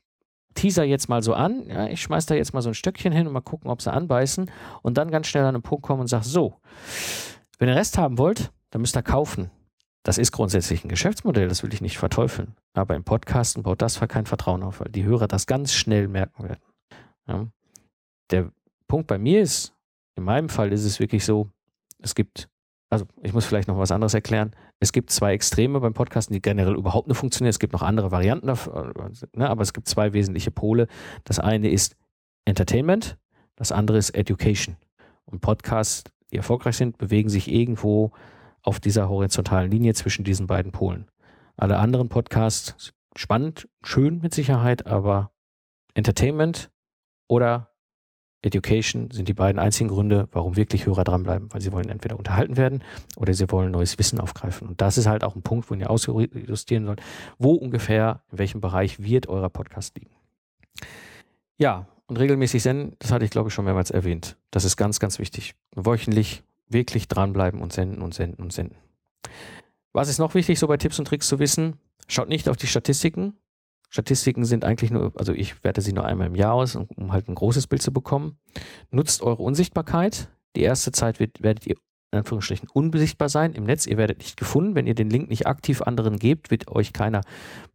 [SPEAKER 1] teaser jetzt mal so an, ja, ich schmeiß da jetzt mal so ein Stöckchen hin und mal gucken, ob sie anbeißen und dann ganz schnell an einen Punkt kommen und sag, so, wenn ihr den Rest haben wollt, dann müsst ihr kaufen. Das ist grundsätzlich ein Geschäftsmodell, das will ich nicht verteufeln. Aber im Podcasten baut das kein Vertrauen auf, weil die Hörer das ganz schnell merken werden. Ja. Der Punkt bei mir ist, in meinem Fall ist es wirklich so, es gibt, also ich muss vielleicht noch was anderes erklären. Es gibt zwei Extreme beim Podcasten, die generell überhaupt nicht funktionieren. Es gibt noch andere Varianten, ne, aber es gibt zwei wesentliche Pole. Das eine ist Entertainment, das andere ist Education. Und Podcasts, die erfolgreich sind, bewegen sich irgendwo auf dieser horizontalen Linie zwischen diesen beiden Polen. Alle anderen Podcasts spannend, schön mit Sicherheit, aber Entertainment oder Education sind die beiden einzigen Gründe, warum wirklich Hörer dranbleiben, weil sie wollen entweder unterhalten werden oder sie wollen neues Wissen aufgreifen. Und das ist halt auch ein Punkt, wo ihr ausjustieren sollt, wo ungefähr, in welchem Bereich wird euer Podcast liegen. Ja, und regelmäßig senden, das hatte ich glaube ich schon mehrmals erwähnt. Das ist ganz, ganz wichtig. Wöchentlich wirklich dranbleiben und senden und senden und senden. Was ist noch wichtig, so bei Tipps und Tricks zu wissen? Schaut nicht auf die Statistiken. Statistiken sind eigentlich nur, also ich werte sie nur einmal im Jahr aus, um halt ein großes Bild zu bekommen. Nutzt eure Unsichtbarkeit. Die erste Zeit wird, werdet ihr in Anführungsstrichen unbesichtbar sein im Netz. Ihr werdet nicht gefunden. Wenn ihr den Link nicht aktiv anderen gebt, wird euch keiner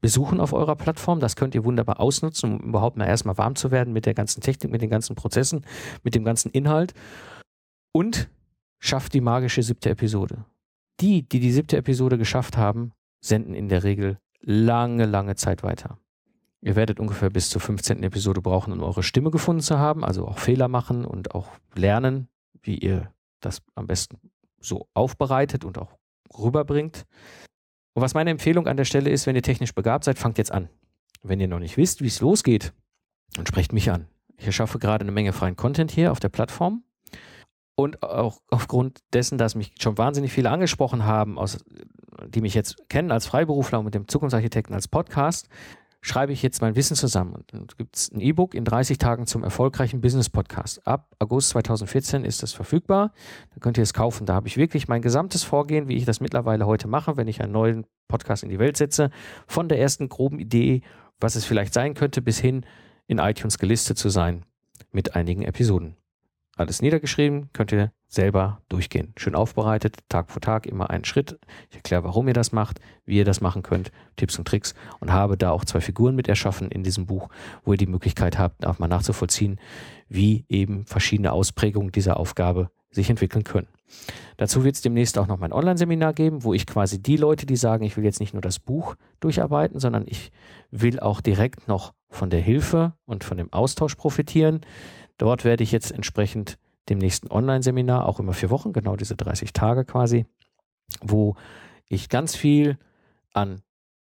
[SPEAKER 1] besuchen auf eurer Plattform. Das könnt ihr wunderbar ausnutzen, um überhaupt mal erstmal warm zu werden mit der ganzen Technik, mit den ganzen Prozessen, mit dem ganzen Inhalt. Und schafft die magische siebte Episode. Die, die die siebte Episode geschafft haben, senden in der Regel lange, lange Zeit weiter. Ihr werdet ungefähr bis zur 15. Episode brauchen, um eure Stimme gefunden zu haben, also auch Fehler machen und auch lernen, wie ihr das am besten so aufbereitet und auch rüberbringt. Und was meine Empfehlung an der Stelle ist, wenn ihr technisch begabt seid, fangt jetzt an. Wenn ihr noch nicht wisst, wie es losgeht, dann sprecht mich an. Ich erschaffe gerade eine Menge freien Content hier auf der Plattform Und auch aufgrund dessen, dass mich schon wahnsinnig viele angesprochen haben, aus, die mich jetzt kennen als Freiberufler und mit dem Zukunftsarchitekten als Podcast, schreibe ich jetzt mein Wissen zusammen. Und dann gibt es ein E-Book in 30 Tagen zum erfolgreichen Business Podcast. Ab August 2014 ist das verfügbar. Da könnt ihr es kaufen. Da habe ich wirklich mein gesamtes Vorgehen, wie ich das mittlerweile heute mache, wenn ich einen neuen Podcast in die Welt setze, von der ersten groben Idee, was es vielleicht sein könnte, bis hin in iTunes gelistet zu sein mit einigen Episoden alles niedergeschrieben, könnt ihr selber durchgehen. Schön aufbereitet, Tag für Tag, immer einen Schritt. Ich erkläre, warum ihr das macht, wie ihr das machen könnt, Tipps und Tricks und habe da auch zwei Figuren mit erschaffen in diesem Buch, wo ihr die Möglichkeit habt, auch mal nachzuvollziehen, wie eben verschiedene Ausprägungen dieser Aufgabe sich entwickeln können. Dazu wird es demnächst auch noch mein Online-Seminar geben, wo ich quasi die Leute, die sagen, ich will jetzt nicht nur das Buch durcharbeiten, sondern ich will auch direkt noch von der Hilfe und von dem Austausch profitieren, Dort werde ich jetzt entsprechend dem nächsten Online-Seminar, auch immer vier Wochen, genau diese 30 Tage quasi, wo ich ganz viel an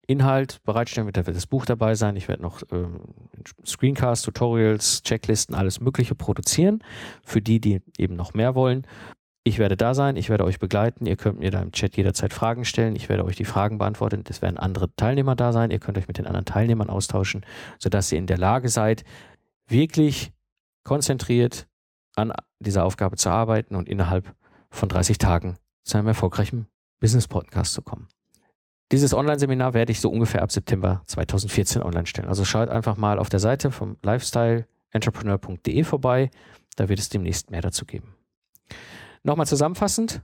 [SPEAKER 1] Inhalt bereitstellen wird. Da wird das Buch dabei sein. Ich werde noch ähm, Screencasts, Tutorials, Checklisten, alles Mögliche produzieren für die, die eben noch mehr wollen. Ich werde da sein, ich werde euch begleiten. Ihr könnt mir da im Chat jederzeit Fragen stellen. Ich werde euch die Fragen beantworten. Es werden andere Teilnehmer da sein. Ihr könnt euch mit den anderen Teilnehmern austauschen, sodass ihr in der Lage seid, wirklich konzentriert an dieser Aufgabe zu arbeiten und innerhalb von 30 Tagen zu einem erfolgreichen Business-Podcast zu kommen. Dieses Online-Seminar werde ich so ungefähr ab September 2014 online stellen. Also schaut einfach mal auf der Seite vom lifestyleentrepreneur.de vorbei. Da wird es demnächst mehr dazu geben. Nochmal zusammenfassend,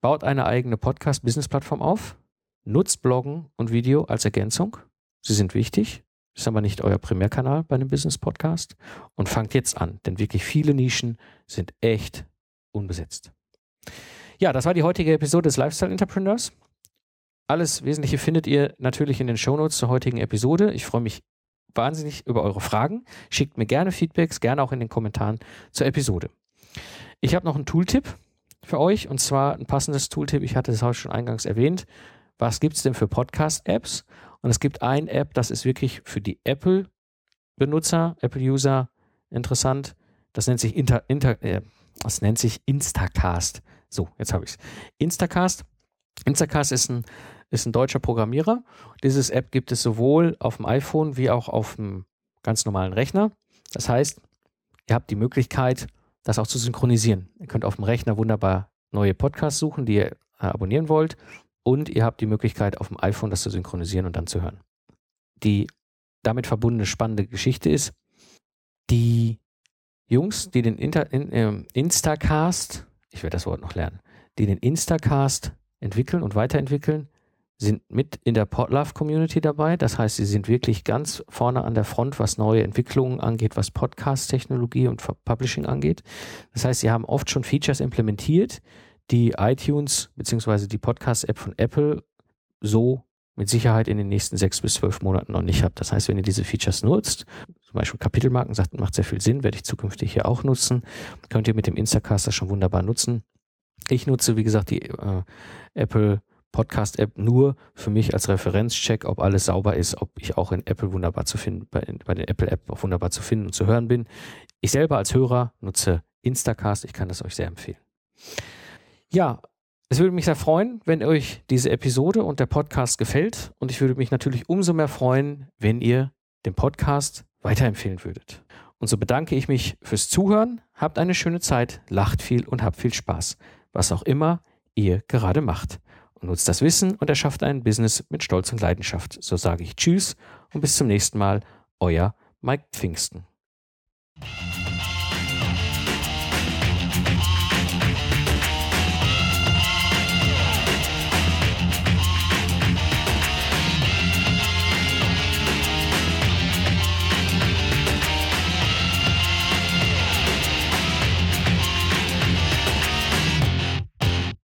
[SPEAKER 1] baut eine eigene Podcast-Business-Plattform auf, nutzt Bloggen und Video als Ergänzung. Sie sind wichtig. Ist aber nicht euer Primärkanal bei einem Business Podcast. Und fangt jetzt an, denn wirklich viele Nischen sind echt unbesetzt. Ja, das war die heutige Episode des Lifestyle Entrepreneurs. Alles Wesentliche findet ihr natürlich in den Shownotes zur heutigen Episode. Ich freue mich wahnsinnig über eure Fragen. Schickt mir gerne Feedbacks, gerne auch in den Kommentaren zur Episode. Ich habe noch einen Tooltip für euch und zwar ein passendes Tooltip. Ich hatte es auch schon eingangs erwähnt. Was gibt es denn für Podcast-Apps? Und es gibt ein App, das ist wirklich für die Apple-Benutzer, Apple-User interessant. Das nennt sich Inter, Inter äh, das nennt sich Instacast. So, jetzt habe ich es. Instacast. Instacast ist ein, ist ein deutscher Programmierer. Dieses App gibt es sowohl auf dem iPhone wie auch auf dem ganz normalen Rechner. Das heißt, ihr habt die Möglichkeit, das auch zu synchronisieren. Ihr könnt auf dem Rechner wunderbar neue Podcasts suchen, die ihr äh, abonnieren wollt und ihr habt die Möglichkeit, auf dem iPhone das zu synchronisieren und dann zu hören. Die damit verbundene spannende Geschichte ist, die Jungs, die den Inter, in, äh, Instacast, ich werde das Wort noch lernen, die den Instacast entwickeln und weiterentwickeln, sind mit in der Podlove Community dabei. Das heißt, sie sind wirklich ganz vorne an der Front, was neue Entwicklungen angeht, was Podcast-Technologie und Publishing angeht. Das heißt, sie haben oft schon Features implementiert, die iTunes bzw. die Podcast-App von Apple so mit Sicherheit in den nächsten sechs bis zwölf Monaten noch nicht habt. Das heißt, wenn ihr diese Features nutzt, zum Beispiel Kapitelmarken sagt, macht sehr viel Sinn, werde ich zukünftig hier auch nutzen, könnt ihr mit dem Instacast das schon wunderbar nutzen. Ich nutze, wie gesagt, die äh, Apple Podcast App nur für mich als Referenzcheck, ob alles sauber ist, ob ich auch in Apple wunderbar zu finden, bei, bei der Apple App auch wunderbar zu finden und zu hören bin. Ich selber als Hörer nutze Instacast. Ich kann das euch sehr empfehlen. Ja, es würde mich sehr freuen, wenn euch diese Episode und der Podcast gefällt. Und ich würde mich natürlich umso mehr freuen, wenn ihr den Podcast weiterempfehlen würdet. Und so bedanke ich mich fürs Zuhören. Habt eine schöne Zeit, lacht viel und habt viel Spaß. Was auch immer ihr gerade macht. Und nutzt das Wissen und erschafft ein Business mit Stolz und Leidenschaft. So sage ich Tschüss und bis zum nächsten Mal. Euer Mike Pfingsten.